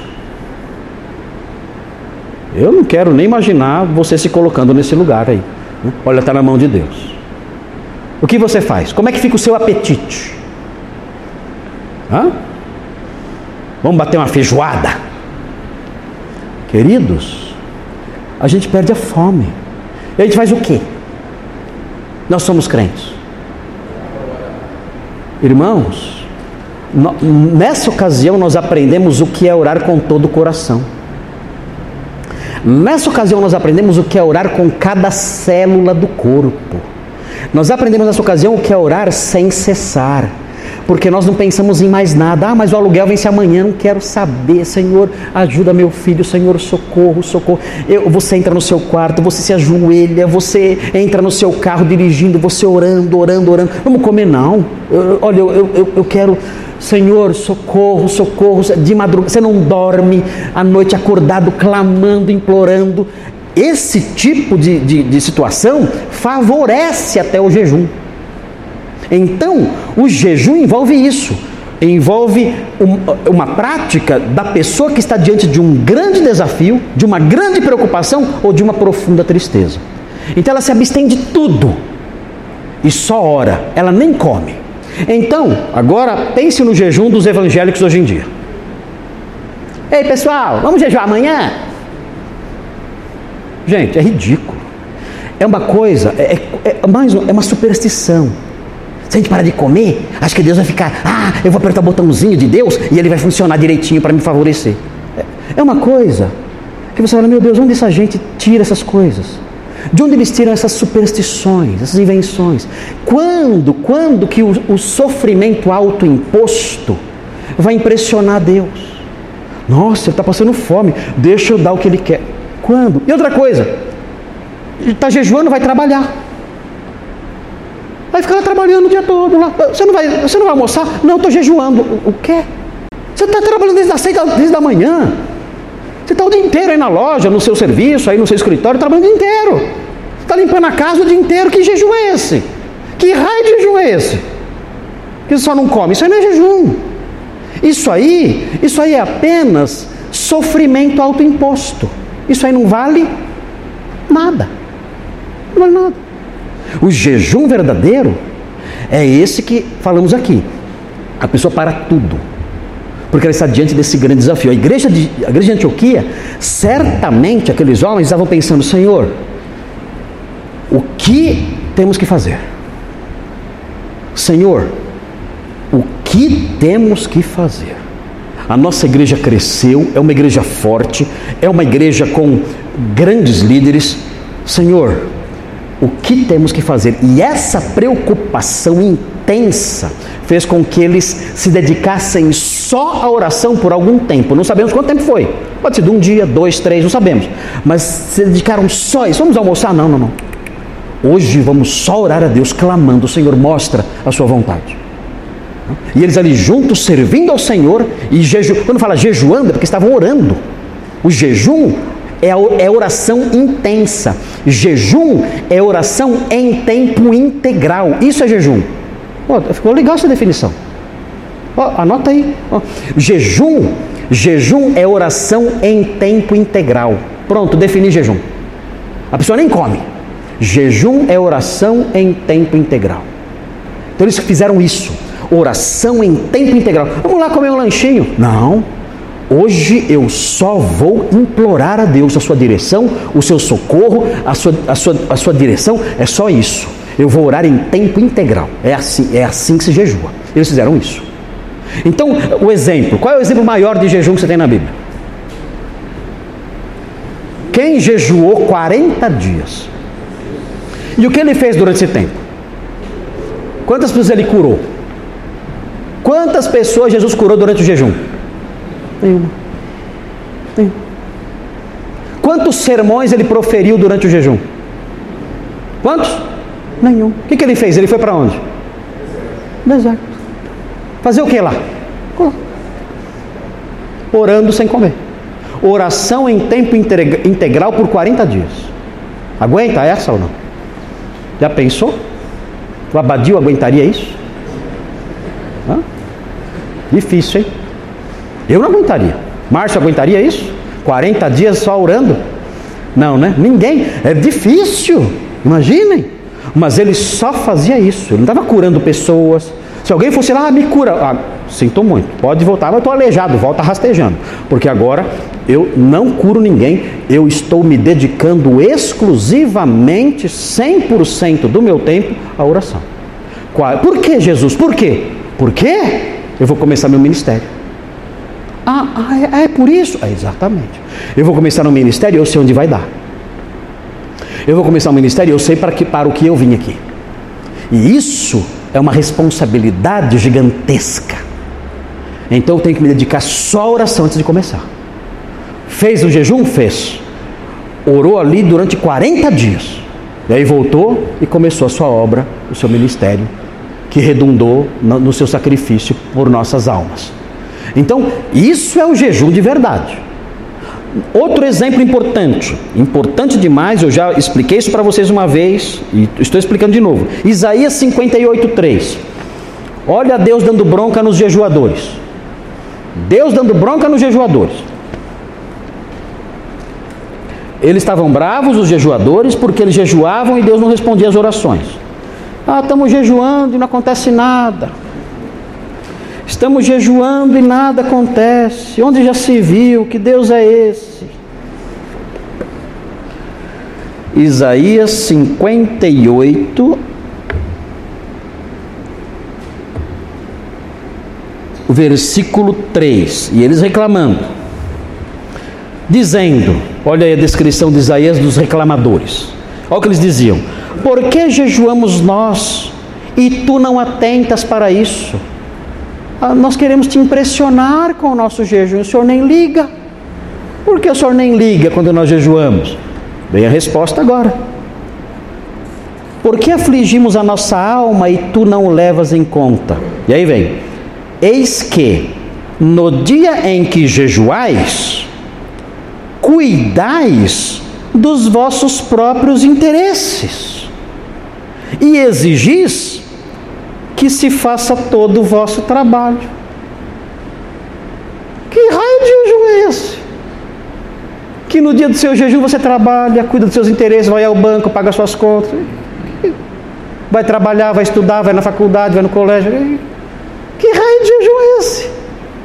Eu não quero nem imaginar você se colocando nesse lugar aí. Né? Olha, está na mão de Deus. O que você faz? Como é que fica o seu apetite? Hã? Vamos bater uma feijoada? Queridos, a gente perde a fome. E a gente faz o quê? Nós somos crentes. Irmãos, Nessa ocasião, nós aprendemos o que é orar com todo o coração. Nessa ocasião, nós aprendemos o que é orar com cada célula do corpo. Nós aprendemos nessa ocasião o que é orar sem cessar porque nós não pensamos em mais nada. Ah, mas o aluguel vence amanhã, não quero saber. Senhor, ajuda meu filho, Senhor, socorro, socorro. Eu, você entra no seu quarto, você se ajoelha, você entra no seu carro dirigindo, você orando, orando, orando. Vamos comer, não. Eu, olha, eu, eu, eu quero. Senhor, socorro, socorro, de madrugada, você não dorme à noite acordado, clamando, implorando. Esse tipo de, de, de situação favorece até o jejum. Então, o jejum envolve isso, envolve uma prática da pessoa que está diante de um grande desafio, de uma grande preocupação ou de uma profunda tristeza. Então, ela se abstém de tudo e só ora, ela nem come. Então, agora pense no jejum dos evangélicos hoje em dia. Ei pessoal, vamos jejuar amanhã? Gente, é ridículo. É uma coisa, é, é, é mais é uma superstição. Se a gente parar de comer, acho que Deus vai ficar, ah, eu vou apertar o botãozinho de Deus e ele vai funcionar direitinho para me favorecer. É, é uma coisa que você fala, meu Deus, onde essa gente tira essas coisas? De onde eles tiram essas superstições, essas invenções? Quando, quando que o, o sofrimento autoimposto vai impressionar Deus? Nossa, ele está passando fome, deixa eu dar o que ele quer. Quando? E outra coisa, está jejuando, vai trabalhar. Vai ficar trabalhando o dia todo lá. Você não vai, você não vai almoçar? Não, estou jejuando. O, o quê? Você está trabalhando desde as seis da, desde manhã. Você está o dia inteiro aí na loja, no seu serviço, aí no seu escritório, trabalhando o dia inteiro. Está limpando a casa o dia inteiro. Que jejum é esse? Que raio de jejum é esse? Que só não come. Isso aí não é jejum. Isso aí, isso aí é apenas sofrimento autoimposto. Isso aí não vale nada. Não vale nada. O jejum verdadeiro é esse que falamos aqui. A pessoa para tudo. Porque ela está diante desse grande desafio. A igreja de, a igreja de Antioquia, certamente aqueles homens estavam pensando: Senhor, o que temos que fazer? Senhor, o que temos que fazer? A nossa igreja cresceu, é uma igreja forte, é uma igreja com grandes líderes. Senhor, o que temos que fazer. E essa preocupação intensa fez com que eles se dedicassem só à oração por algum tempo. Não sabemos quanto tempo foi. Pode ser de um dia, dois, três, não sabemos. Mas se dedicaram só a isso. Vamos almoçar? Não, não, não. Hoje vamos só orar a Deus, clamando: Senhor, mostra a sua vontade. E eles ali juntos, servindo ao Senhor e jeju... quando fala jejuando, é porque estavam orando. O jejum é, é oração intensa. Jejum é oração em tempo integral. Isso é jejum. ficou legal essa definição. anota aí. jejum, jejum é oração em tempo integral. Pronto, defini jejum. A pessoa nem come. Jejum é oração em tempo integral. Então eles fizeram isso. Oração em tempo integral. Vamos lá comer um lanchinho? Não. Hoje eu só vou implorar a Deus a sua direção, o seu socorro, a sua, a sua, a sua direção. É só isso. Eu vou orar em tempo integral. É assim, é assim que se jejua. Eles fizeram isso. Então, o exemplo. Qual é o exemplo maior de jejum que você tem na Bíblia? Quem jejuou 40 dias? E o que ele fez durante esse tempo? Quantas pessoas ele curou? Quantas pessoas Jesus curou durante o jejum? Nenhuma. Nenhuma. Quantos sermões ele proferiu durante o jejum? Quantos? Nenhum. O que, que ele fez? Ele foi para onde? Deserto. Fazer o que lá? Orando sem comer. Oração em tempo integral por 40 dias. Aguenta essa ou não? Já pensou? O Abadio aguentaria isso? Hã? Difícil, hein? Eu não aguentaria. Márcio aguentaria isso? 40 dias só orando? Não, né? Ninguém. É difícil. Imaginem. Mas ele só fazia isso. Ele não estava curando pessoas. Se alguém fosse lá, ah, me cura. Ah, sinto muito. Pode voltar, mas estou aleijado. Volta rastejando. Porque agora eu não curo ninguém. Eu estou me dedicando exclusivamente, 100% do meu tempo, à oração. Por que, Jesus? Por quê? Por quê? Eu vou começar meu ministério. Ah, ah é, é por isso? É, exatamente. Eu vou começar no ministério e eu sei onde vai dar. Eu vou começar o ministério e eu sei para, que, para o que eu vim aqui. E isso é uma responsabilidade gigantesca. Então eu tenho que me dedicar só à oração antes de começar. Fez o jejum? Fez. Orou ali durante 40 dias. E aí voltou e começou a sua obra, o seu ministério, que redundou no seu sacrifício por nossas almas. Então, isso é o jejum de verdade. Outro exemplo importante, importante demais, eu já expliquei isso para vocês uma vez e estou explicando de novo. Isaías 58:3. Olha Deus dando bronca nos jejuadores. Deus dando bronca nos jejuadores. Eles estavam bravos, os jejuadores, porque eles jejuavam e Deus não respondia às orações. Ah, estamos jejuando e não acontece nada. Estamos jejuando e nada acontece. Onde já se viu? Que Deus é esse? Isaías 58, versículo 3. E eles reclamando, dizendo: olha aí a descrição de Isaías dos reclamadores. Olha o que eles diziam: Por que jejuamos nós e tu não atentas para isso? Ah, nós queremos te impressionar com o nosso jejum, o senhor nem liga. Por que o senhor nem liga quando nós jejuamos? Vem a resposta agora. Por que afligimos a nossa alma e tu não o levas em conta? E aí vem: Eis que no dia em que jejuais, cuidais dos vossos próprios interesses e exigis que se faça todo o vosso trabalho. Que raio de jejum é esse? Que no dia do seu jejum você trabalha, cuida dos seus interesses, vai ao banco, paga suas contas. Vai trabalhar, vai estudar, vai na faculdade, vai no colégio. Que raio de jejum é esse?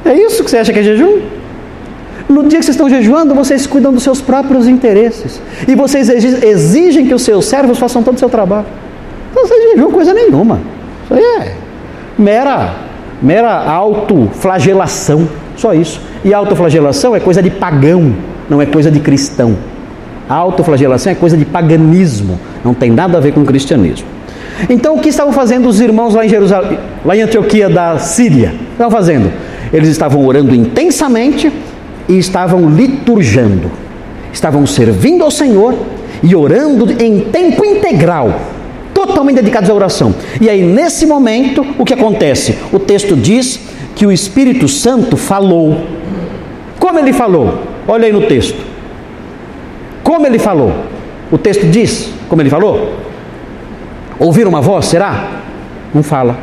É isso que você acha que é jejum? No dia que vocês estão jejuando, vocês cuidam dos seus próprios interesses. E vocês exigem que os seus servos façam todo o seu trabalho. Então vocês jejuam coisa nenhuma. Isso aí é mera, mera autoflagelação, só isso. E autoflagelação é coisa de pagão, não é coisa de cristão. autoflagelação é coisa de paganismo, não tem nada a ver com cristianismo. Então o que estavam fazendo os irmãos lá em Jerusalém, lá em Antioquia da Síria? Estavam fazendo? Eles estavam orando intensamente e estavam liturgiando. Estavam servindo ao Senhor e orando em tempo integral totalmente dedicados à oração. E aí, nesse momento, o que acontece? O texto diz que o Espírito Santo falou. Como ele falou? Olha aí no texto. Como ele falou? O texto diz como ele falou? Ouvir uma voz, será? Não fala.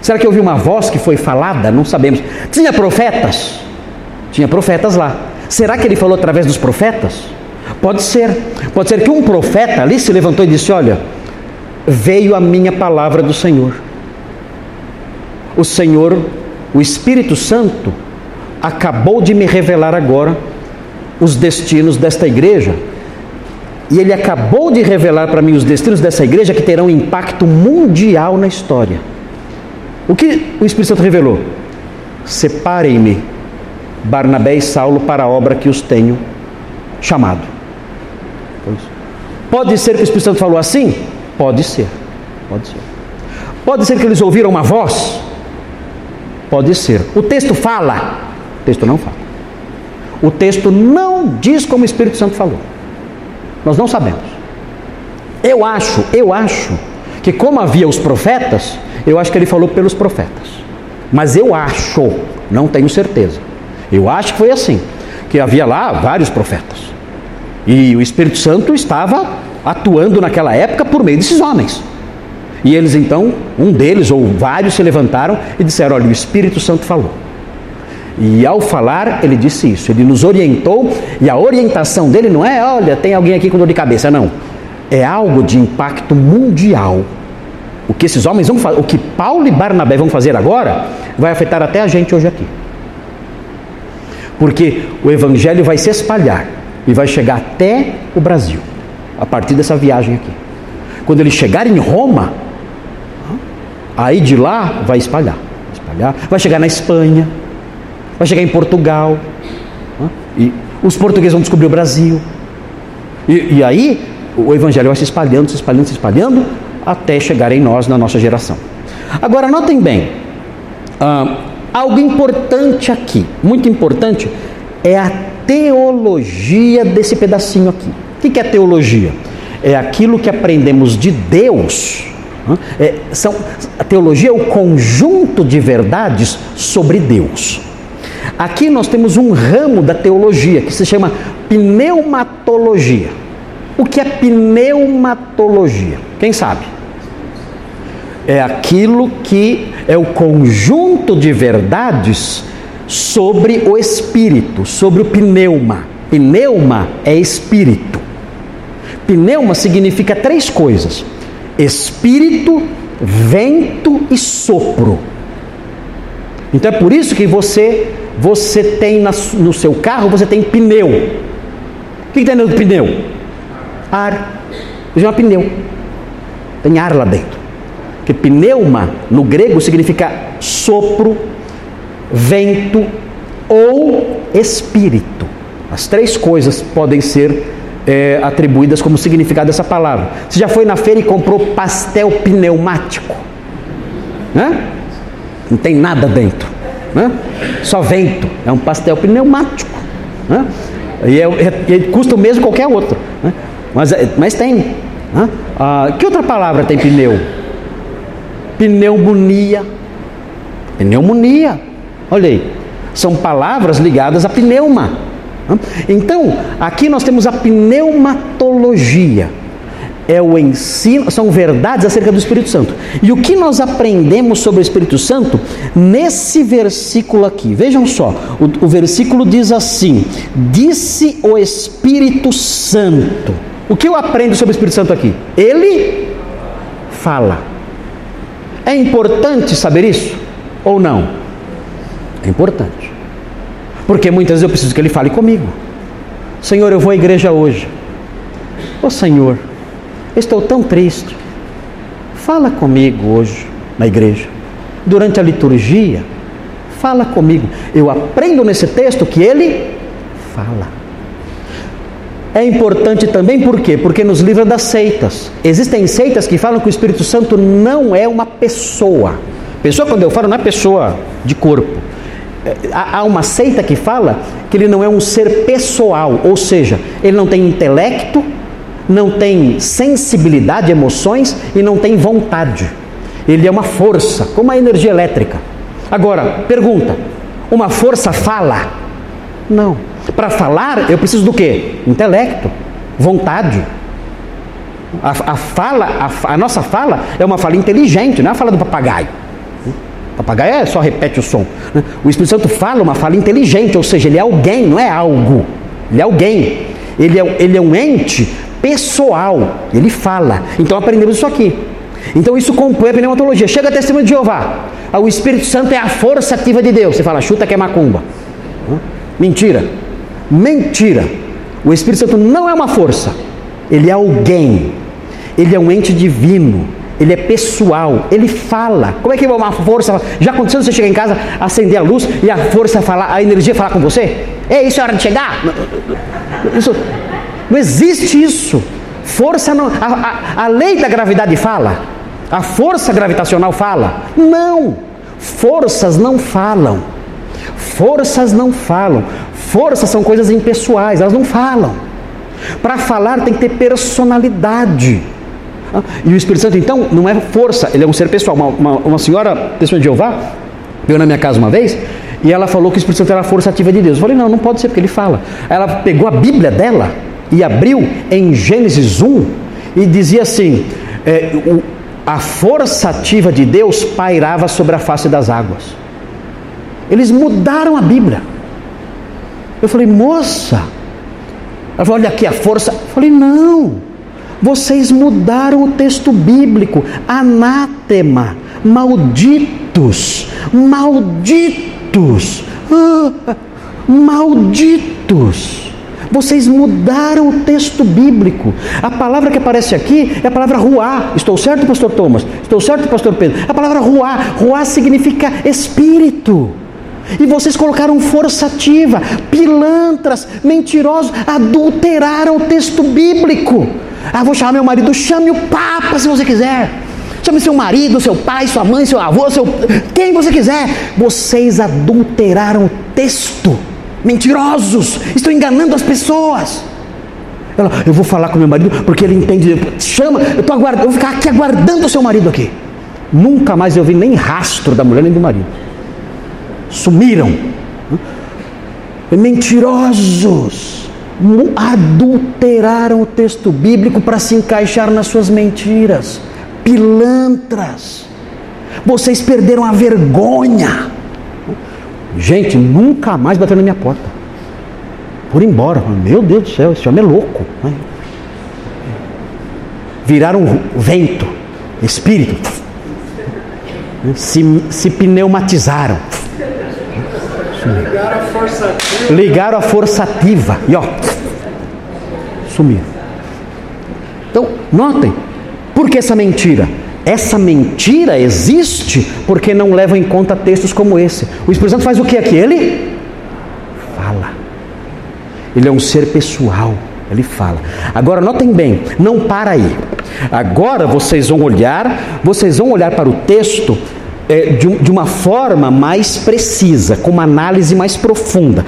Será que ouviu uma voz que foi falada? Não sabemos. Tinha profetas? Tinha profetas lá. Será que ele falou através dos profetas? Pode ser. Pode ser que um profeta ali se levantou e disse: Olha, veio a minha palavra do Senhor. O Senhor, o Espírito Santo, acabou de me revelar agora os destinos desta igreja. E ele acabou de revelar para mim os destinos dessa igreja que terão impacto mundial na história. O que o Espírito Santo revelou? Separem-me, Barnabé e Saulo, para a obra que os tenho chamado. Pode ser que o Espírito Santo falou assim? Pode ser. Pode ser. Pode ser que eles ouviram uma voz? Pode ser. O texto fala? O texto não fala. O texto não diz como o Espírito Santo falou. Nós não sabemos. Eu acho, eu acho que como havia os profetas, eu acho que ele falou pelos profetas. Mas eu acho, não tenho certeza. Eu acho que foi assim, que havia lá vários profetas. E o Espírito Santo estava atuando naquela época por meio desses homens. E eles então, um deles ou vários se levantaram e disseram: Olha, o Espírito Santo falou. E ao falar, ele disse isso, ele nos orientou, e a orientação dele não é, olha, tem alguém aqui com dor de cabeça, não. É algo de impacto mundial. O que esses homens vão fazer, o que Paulo e Barnabé vão fazer agora, vai afetar até a gente hoje aqui. Porque o evangelho vai se espalhar e vai chegar até o Brasil, a partir dessa viagem aqui. Quando ele chegar em Roma, aí de lá vai espalhar, espalhar, vai chegar na Espanha, vai chegar em Portugal, e os portugueses vão descobrir o Brasil. E, e aí o evangelho vai se espalhando, se espalhando, se espalhando, até chegar em nós, na nossa geração. Agora, notem bem, ah, algo importante aqui, muito importante, é a teologia desse pedacinho aqui. O que é teologia? É aquilo que aprendemos de Deus. É, são, a teologia é o conjunto de verdades sobre Deus. Aqui nós temos um ramo da teologia que se chama pneumatologia. O que é pneumatologia? Quem sabe? É aquilo que é o conjunto de verdades sobre o espírito, sobre o pneuma. Pneuma é espírito. Pneuma significa três coisas: espírito, vento e sopro. Então é por isso que você você tem no seu carro, você tem pneu. O que tem no pneu? Ar. Isso é um pneu. Tem ar lá dentro. Porque pneuma, no grego, significa sopro, vento ou espírito. As três coisas podem ser é, atribuídas como significado dessa palavra. Você já foi na feira e comprou pastel pneumático? Né? Não tem nada dentro. Né? Só vento. É um pastel pneumático. Né? E, é, é, custa o mesmo qualquer outro. Mas, mas tem. Ah, que outra palavra tem pneu? Pneumonia. Pneumonia. Olha aí. São palavras ligadas a pneuma. Então, aqui nós temos a pneumatologia é o ensino, são verdades acerca do Espírito Santo. E o que nós aprendemos sobre o Espírito Santo nesse versículo aqui? Vejam só, o, o versículo diz assim: Disse o Espírito Santo. O que eu aprendo sobre o Espírito Santo aqui? Ele fala. É importante saber isso ou não? É importante. Porque muitas vezes eu preciso que ele fale comigo. Senhor, eu vou à igreja hoje. Ô Senhor, Estou tão triste. Fala comigo hoje na igreja. Durante a liturgia, fala comigo. Eu aprendo nesse texto que ele fala. É importante também por quê? Porque nos livra das seitas. Existem seitas que falam que o Espírito Santo não é uma pessoa. Pessoa, quando eu falo, não é pessoa de corpo. É, há uma seita que fala que ele não é um ser pessoal, ou seja, ele não tem intelecto, não tem sensibilidade, emoções e não tem vontade. Ele é uma força, como a energia elétrica. Agora, pergunta: uma força fala? Não. Para falar, eu preciso do quê? Intelecto, vontade. A, a fala, a, a, nossa fala é uma fala inteligente, não é a fala do papagaio. O papagaio é só repete o som. Né? O Espírito Santo fala uma fala inteligente, ou seja, ele é alguém, não é algo. Ele é alguém. Ele é, ele é um ente pessoal. Ele fala. Então aprendemos isso aqui. Então isso compõe a pneumatologia. Chega a testemunho de Jeová. Ah, o Espírito Santo é a força ativa de Deus. Você fala, chuta que é macumba. Mentira. Mentira. O Espírito Santo não é uma força. Ele é alguém. Ele é um ente divino. Ele é pessoal. Ele fala. Como é que uma força? Já aconteceu você chegar em casa, acender a luz e a força falar, a energia falar com você? É isso é hora de chegar? Isso, não existe isso. Força não. A, a, a lei da gravidade fala. A força gravitacional fala. Não. Forças não falam. Forças não falam. Forças são coisas impessoais, elas não falam. Para falar tem que ter personalidade. E o Espírito Santo, então, não é força, ele é um ser pessoal. Uma, uma, uma senhora, pessoa de Jeová, veio na minha casa uma vez e ela falou que o Espírito Santo era a força ativa de Deus. Eu falei, não, não pode ser, porque ele fala. Ela pegou a Bíblia dela e abriu em Gênesis 1 e dizia assim: é, o, a força ativa de Deus pairava sobre a face das águas. Eles mudaram a Bíblia. Eu falei, moça. Ela falou, olha aqui a força. Eu falei, não. Vocês mudaram o texto bíblico. Anátema. Malditos. Malditos. Ah, malditos. Vocês mudaram o texto bíblico. A palavra que aparece aqui é a palavra ruá. Estou certo, pastor Thomas? Estou certo, pastor Pedro? A palavra ruá. Ruá significa espírito. E vocês colocaram força ativa, pilantras, mentirosos, adulteraram o texto bíblico. Ah, vou chamar meu marido, chame o Papa se você quiser. Chame seu marido, seu pai, sua mãe, seu avô, seu quem você quiser. Vocês adulteraram o texto. Mentirosos, estão enganando as pessoas. Ela, eu vou falar com meu marido porque ele entende. Chama, eu, tô aguardando, eu vou ficar aqui aguardando o seu marido aqui. Nunca mais eu vi nem rastro da mulher nem do marido sumiram. Mentirosos adulteraram o texto bíblico para se encaixar nas suas mentiras. Pilantras. Vocês perderam a vergonha. Gente, nunca mais bateu na minha porta. Por embora. Meu Deus do céu, esse homem é louco. Viraram vento, espírito. Se, se pneumatizaram. Ligaram a força ativa. Ligaram a. E ó, sumiram. Então, notem, por que essa mentira? Essa mentira existe porque não levam em conta textos como esse. O Espírito Santo faz o que aqui? Ele fala. Ele é um ser pessoal. Ele fala. Agora notem bem, não para aí. Agora vocês vão olhar, vocês vão olhar para o texto é, de, de uma forma mais precisa, com uma análise mais profunda.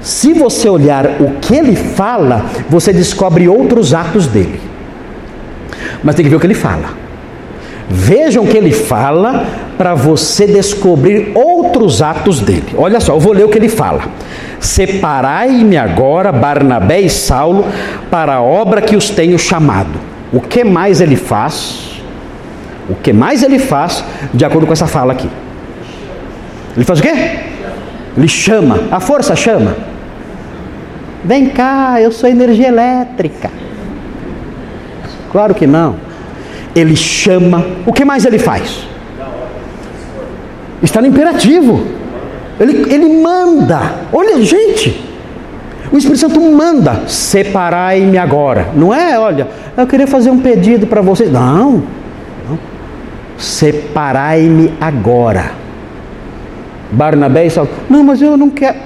Se você olhar o que ele fala, você descobre outros atos dele. Mas tem que ver o que ele fala. Vejam o que ele fala para você descobrir outros atos dele. Olha só, eu vou ler o que ele fala. Separai-me agora, Barnabé e Saulo, para a obra que os tenho chamado. O que mais ele faz? O que mais ele faz, de acordo com essa fala aqui? Ele faz o quê? Ele chama, a força chama. Vem cá, eu sou energia elétrica. Claro que não. Ele chama. O que mais ele faz? Está no imperativo. Ele, ele manda. Olha, gente. O Espírito Santo manda. Separai-me agora. Não é, olha, eu queria fazer um pedido para vocês. Não. Separai-me agora. Barnabé e Saulo. Não, mas eu não quero.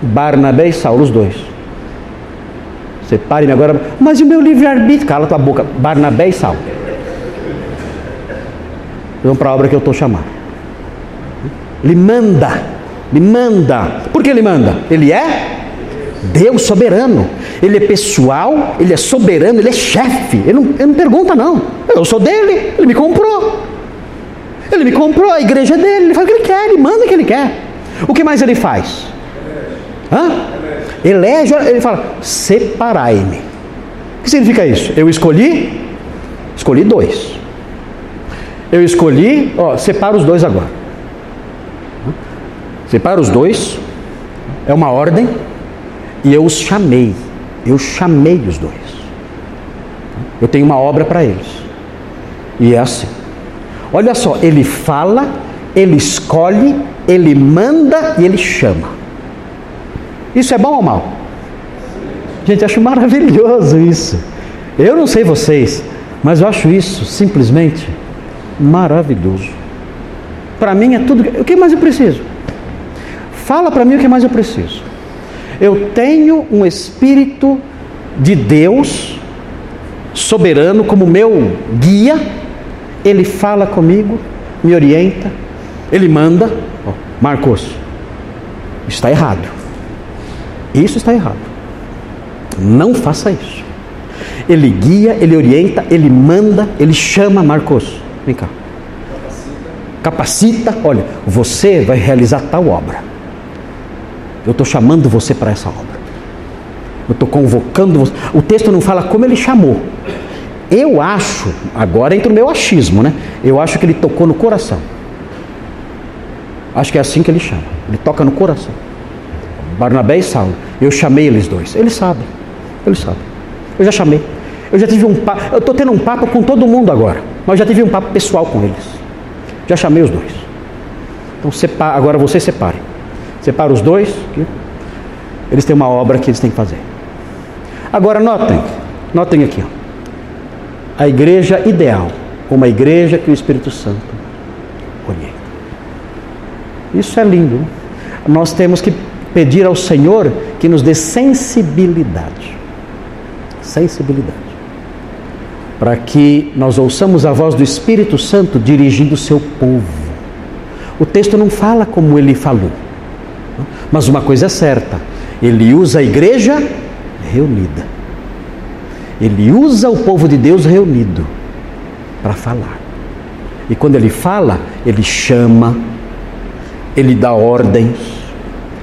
Barnabé e Saulo, os dois. Separe-me agora. Mas o meu livre-arbítrio? Cala tua boca. Barnabé e Saulo. Vão para a obra que eu estou chamando. Ele manda. Ele manda. Por que ele manda? Ele é Deus soberano. Ele é pessoal, ele é soberano, ele é chefe. Ele não, ele não pergunta, não. Eu sou dele, ele me comprou. Ele me comprou, a igreja dele, ele faz o que ele quer, ele manda o que ele quer. O que mais ele faz? Hã? Elege, ele fala: separai-me. O que significa isso? Eu escolhi, escolhi dois. Eu escolhi, ó, separa os dois agora. Separa os dois, é uma ordem, e eu os chamei. Eu chamei os dois. Eu tenho uma obra para eles. E é assim. Olha só, ele fala, ele escolhe, ele manda e ele chama. Isso é bom ou mal? Gente, acho maravilhoso isso. Eu não sei vocês, mas eu acho isso simplesmente maravilhoso. Para mim é tudo. O que mais eu preciso? Fala para mim o que mais eu preciso. Eu tenho um Espírito de Deus soberano como meu guia. Ele fala comigo, me orienta, ele manda. Oh, Marcos, está errado. Isso está errado. Não faça isso. Ele guia, ele orienta, ele manda, ele chama Marcos. Vem cá. Capacita. Olha, você vai realizar tal obra. Eu estou chamando você para essa obra. Eu estou convocando você. O texto não fala como ele chamou. Eu acho, agora entra o meu achismo, né? Eu acho que ele tocou no coração. Acho que é assim que ele chama. Ele toca no coração. Barnabé e Saulo. Eu chamei eles dois. Eles sabem. Eles sabem. Eu já chamei. Eu já tive um papo. Eu estou tendo um papo com todo mundo agora. Mas já tive um papo pessoal com eles. Já chamei os dois. Então separa, agora você separe. Separa os dois. Eles têm uma obra que eles têm que fazer. Agora notem. Notem aqui. Ó. A igreja ideal. Uma igreja que o Espírito Santo orienta. Isso é lindo. Né? Nós temos que pedir ao Senhor que nos dê sensibilidade. Sensibilidade. Para que nós ouçamos a voz do Espírito Santo dirigindo o seu povo. O texto não fala como ele falou, mas uma coisa é certa: ele usa a igreja reunida. Ele usa o povo de Deus reunido para falar. E quando ele fala, ele chama, ele dá ordens,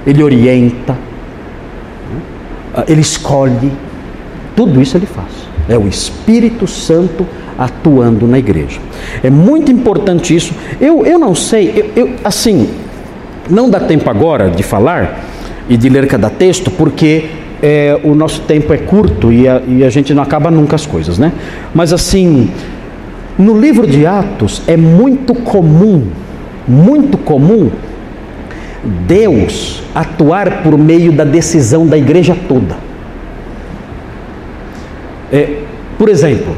ele orienta, ele escolhe, tudo isso ele faz. É o Espírito Santo atuando na igreja. É muito importante isso. Eu, eu não sei, eu, eu, assim, não dá tempo agora de falar e de ler cada texto, porque é, o nosso tempo é curto e a, e a gente não acaba nunca as coisas, né? Mas assim, no livro de Atos é muito comum, muito comum Deus atuar por meio da decisão da igreja toda. É, por exemplo,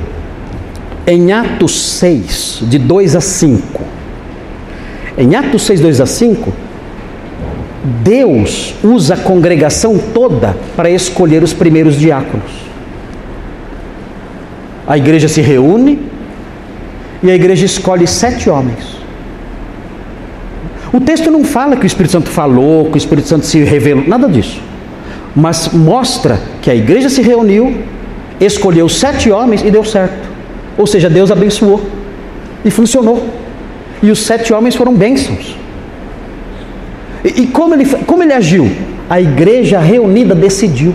em Atos 6, de 2 a 5, em Atos 6, 2 a 5, Deus usa a congregação toda para escolher os primeiros diáconos. A igreja se reúne e a igreja escolhe sete homens. O texto não fala que o Espírito Santo falou, que o Espírito Santo se revelou, nada disso. Mas mostra que a igreja se reuniu, escolheu sete homens e deu certo. Ou seja, Deus abençoou e funcionou. E os sete homens foram bênçãos. E, e como, ele, como ele agiu? A igreja reunida decidiu.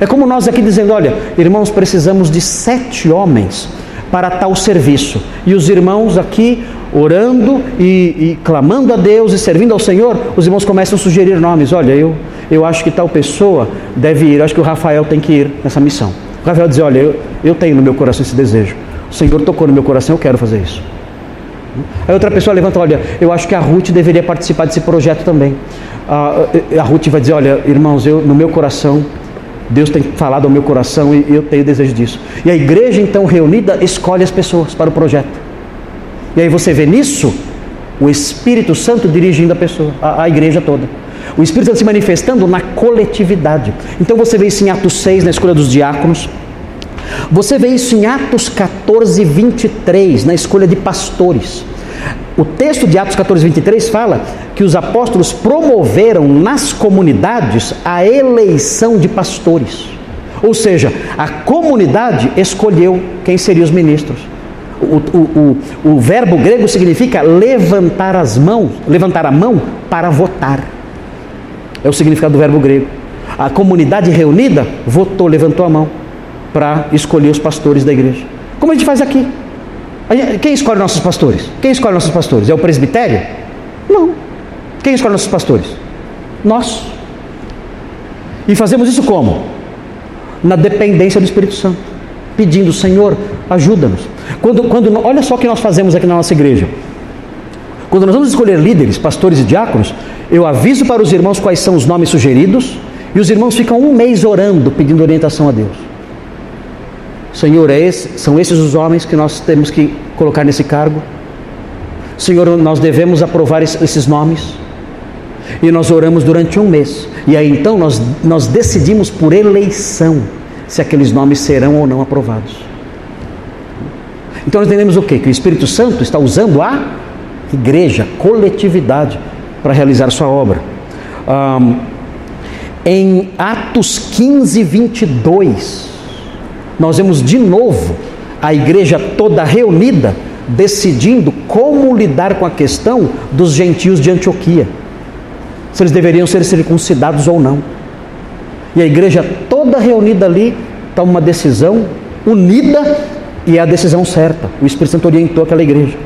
É como nós aqui dizendo: olha, irmãos, precisamos de sete homens para tal serviço. E os irmãos aqui orando e, e, clamando a Deus e servindo ao Senhor, os irmãos começam a sugerir nomes. Olha, eu, eu acho que tal pessoa deve ir, eu acho que o Rafael tem que ir nessa missão. O Rafael diz: Olha, eu, eu tenho no meu coração esse desejo. O Senhor tocou no meu coração, eu quero fazer isso. Aí outra pessoa levanta, olha, eu acho que a Ruth deveria participar desse projeto também. A, a Ruth vai dizer, olha, irmãos, eu no meu coração, Deus tem falado ao meu coração e eu tenho desejo disso. E a igreja então reunida escolhe as pessoas para o projeto. E aí você vê nisso o Espírito Santo dirigindo a pessoa, a, a igreja toda. O Espírito Santo se manifestando na coletividade. Então você vê isso em Atos 6, na escolha dos diáconos. Você vê isso em Atos 14, 23, na escolha de pastores. O texto de Atos 14, 23 fala que os apóstolos promoveram nas comunidades a eleição de pastores. Ou seja, a comunidade escolheu quem seriam os ministros. O, o, o, o, verbo grego significa levantar as mãos, levantar a mão para votar. É o significado do verbo grego. A comunidade reunida votou, levantou a mão para escolher os pastores da igreja. Como a gente faz aqui? Quem escolhe nossos pastores? Quem escolhe nossos pastores? É o presbitério? Não. Quem escolhe nossos pastores? Nós. E fazemos isso como? Na dependência do Espírito Santo, pedindo, Senhor, ajuda-nos. Quando, quando, olha só o que nós fazemos aqui na nossa igreja. Quando nós vamos escolher líderes, pastores e diáconos, eu aviso para os irmãos quais são os nomes sugeridos e os irmãos ficam um mês orando, pedindo orientação a Deus. Senhor, é esse, são esses os homens que nós temos que colocar nesse cargo? Senhor, nós devemos aprovar esses nomes? E nós oramos durante um mês. E aí então nós, nós decidimos por eleição se aqueles nomes serão ou não aprovados. Então nós entendemos o quê? Que o Espírito Santo está usando a igreja, coletividade, para realizar sua obra. Um, em Atos 15, 22, nós vemos de novo a igreja toda reunida decidindo como lidar com a questão dos gentios de Antioquia, se eles deveriam ser circuncidados ou não. E a igreja toda reunida ali toma uma decisão unida e é a decisão certa. O Espírito Santo orientou aquela igreja.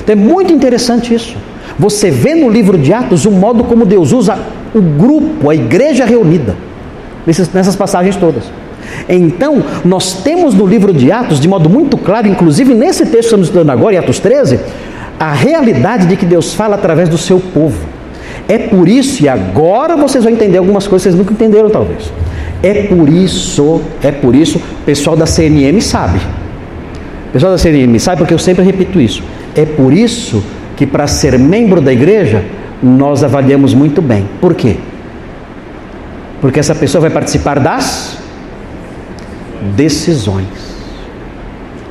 Então é muito interessante isso. Você vê no livro de Atos o modo como Deus usa o grupo, a igreja reunida, nessas passagens todas. Então, nós temos no livro de Atos, de modo muito claro, inclusive nesse texto que estamos estudando agora, em Atos 13, a realidade de que Deus fala através do seu povo. É por isso, e agora vocês vão entender algumas coisas que vocês nunca entenderam, talvez. É por isso, é por isso, pessoal da CNM sabe. Pessoal da CNM sabe porque eu sempre repito isso. É por isso que para ser membro da igreja, nós avaliamos muito bem. Por quê? Porque essa pessoa vai participar das decisões.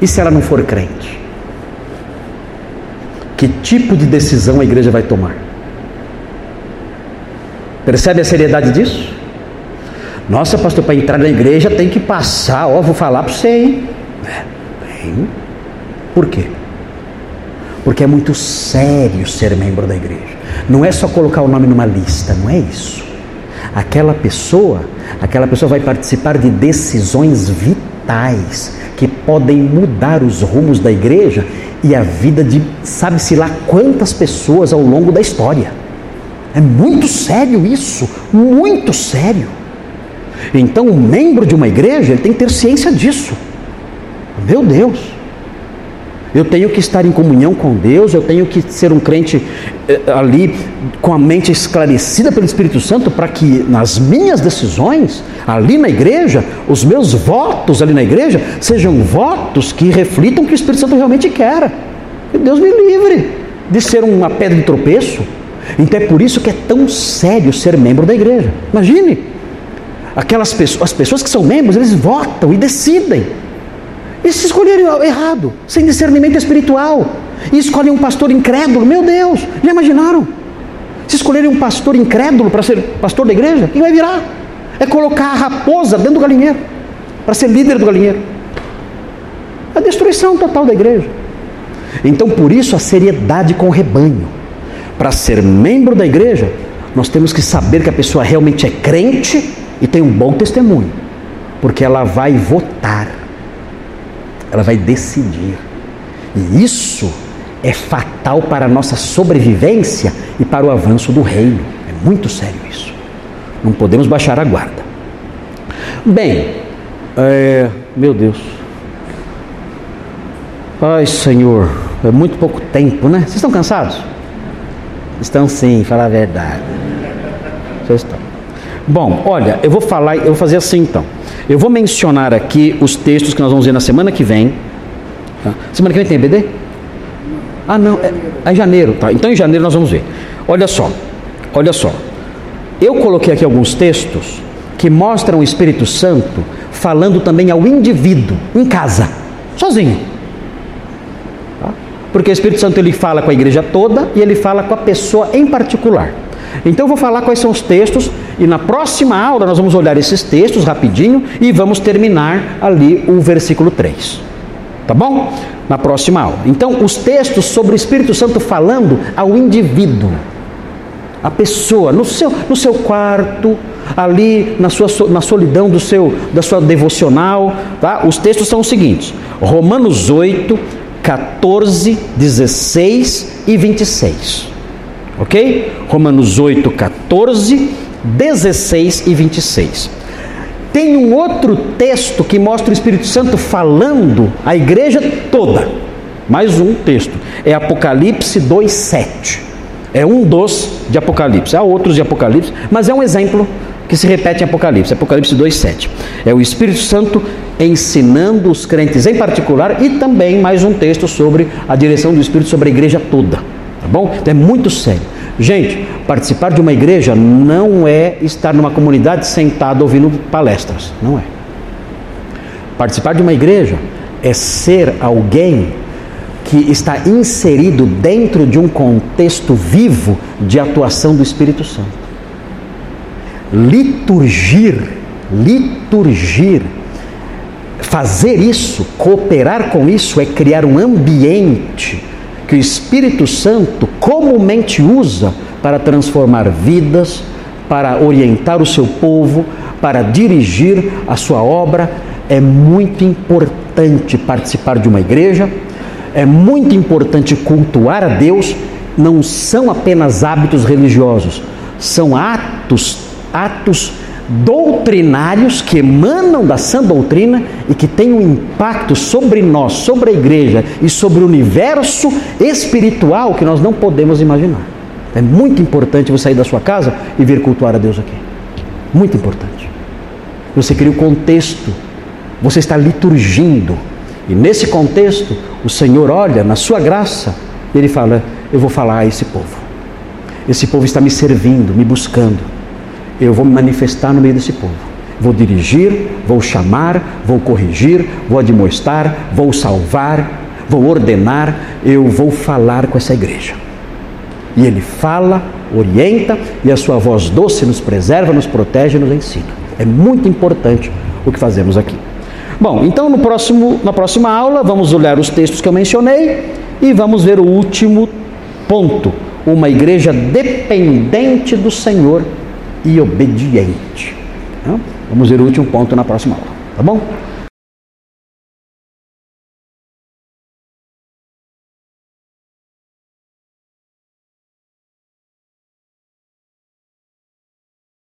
E se ela não for crente? Que tipo de decisão a igreja vai tomar? Percebe a seriedade disso? Nossa, pastor, para entrar na igreja tem que passar, ó, vou falar para você, hein? É, bem, por quê? Porque é muito sério ser membro da igreja. Não é só colocar o nome numa lista, não é isso. Aquela pessoa aquela pessoa vai participar de decisões vitais que podem mudar os rumos da igreja e a vida de sabe-se lá quantas pessoas ao longo da história. É muito sério isso, muito sério. Então, um membro de uma igreja ele tem que ter ciência disso. Meu Deus. Eu tenho que estar em comunhão com Deus, eu tenho que ser um crente eh, ali com a mente esclarecida pelo Espírito Santo para que nas minhas decisões, ali na igreja, os meus votos ali na igreja sejam votos que reflitam o que o Espírito Santo realmente quer. Deus me livre de ser uma pedra de tropeço. Então é por isso que é tão sério ser membro da igreja. Imagine, aquelas pessoas, as pessoas que são membros, eles votam e decidem se escolherem errado, sem discernimento espiritual, e escolhem um pastor incrédulo, meu Deus, já imaginaram? Se escolherem um pastor incrédulo para ser pastor da igreja, quem vai virar? É colocar a raposa dentro do galinheiro, para ser líder do galinheiro. A destruição total da igreja. Então, por isso, a seriedade com o rebanho. Para ser membro da igreja, nós temos que saber que a pessoa realmente é crente e tem um bom testemunho, porque ela vai votar ela vai decidir. E isso é fatal para a nossa sobrevivência e para o avanço do reino. É muito sério isso. Não podemos baixar a guarda. Bem, é, meu Deus. Ai, Senhor, é muito pouco tempo, né? Vocês estão cansados? Estão sim, falar a verdade. Vocês estão. Bom, olha, eu vou falar, eu vou fazer assim então. Eu vou mencionar aqui os textos que nós vamos ver na semana que vem. Tá? Semana que vem tem EBD? Ah, não, é, é janeiro, tá? Então em janeiro nós vamos ver. Olha só, olha só. Eu coloquei aqui alguns textos que mostram o Espírito Santo falando também ao indivíduo, em casa, sozinho. Tá? Porque o Espírito Santo ele fala com a igreja toda e ele fala com a pessoa em particular. Então eu vou falar quais são os textos e na próxima aula nós vamos olhar esses textos rapidinho e vamos terminar ali o versículo 3. Tá bom? Na próxima aula. Então, os textos sobre o Espírito Santo falando ao indivíduo, a pessoa, no seu, no seu quarto, ali na, sua, na solidão do seu, da sua devocional. Tá? Os textos são os seguintes: Romanos 8, 14, 16 e 26. Ok? Romanos 8, 14, 16 e 26. Tem um outro texto que mostra o Espírito Santo falando a igreja toda. Mais um texto. É Apocalipse 2, 7. É um dos de Apocalipse. Há outros de Apocalipse, mas é um exemplo que se repete em Apocalipse, Apocalipse 2:7. É o Espírito Santo ensinando os crentes em particular e também mais um texto sobre a direção do Espírito sobre a igreja toda. Bom? Então é muito sério. Gente, participar de uma igreja não é estar numa comunidade sentado ouvindo palestras, não é. Participar de uma igreja é ser alguém que está inserido dentro de um contexto vivo de atuação do Espírito Santo. Liturgir, liturgir, fazer isso, cooperar com isso, é criar um ambiente que o Espírito Santo comumente usa para transformar vidas, para orientar o seu povo, para dirigir a sua obra. É muito importante participar de uma igreja, é muito importante cultuar a Deus. Não são apenas hábitos religiosos, são atos atos doutrinários que emanam da sã doutrina e que têm um impacto sobre nós, sobre a igreja e sobre o universo espiritual que nós não podemos imaginar. É muito importante você sair da sua casa e vir cultuar a Deus aqui. Muito importante. Você cria o contexto, você está liturgindo. E nesse contexto, o Senhor olha na sua graça e ele fala: Eu vou falar a esse povo. Esse povo está me servindo, me buscando eu vou me manifestar no meio desse povo. Vou dirigir, vou chamar, vou corrigir, vou admoestar, vou salvar, vou ordenar, eu vou falar com essa igreja. E ele fala, orienta e a sua voz doce nos preserva, nos protege, nos ensina. É muito importante o que fazemos aqui. Bom, então no próximo, na próxima aula vamos olhar os textos que eu mencionei e vamos ver o último ponto. Uma igreja dependente do Senhor e obediente. Vamos ver o último ponto na próxima aula, tá bom?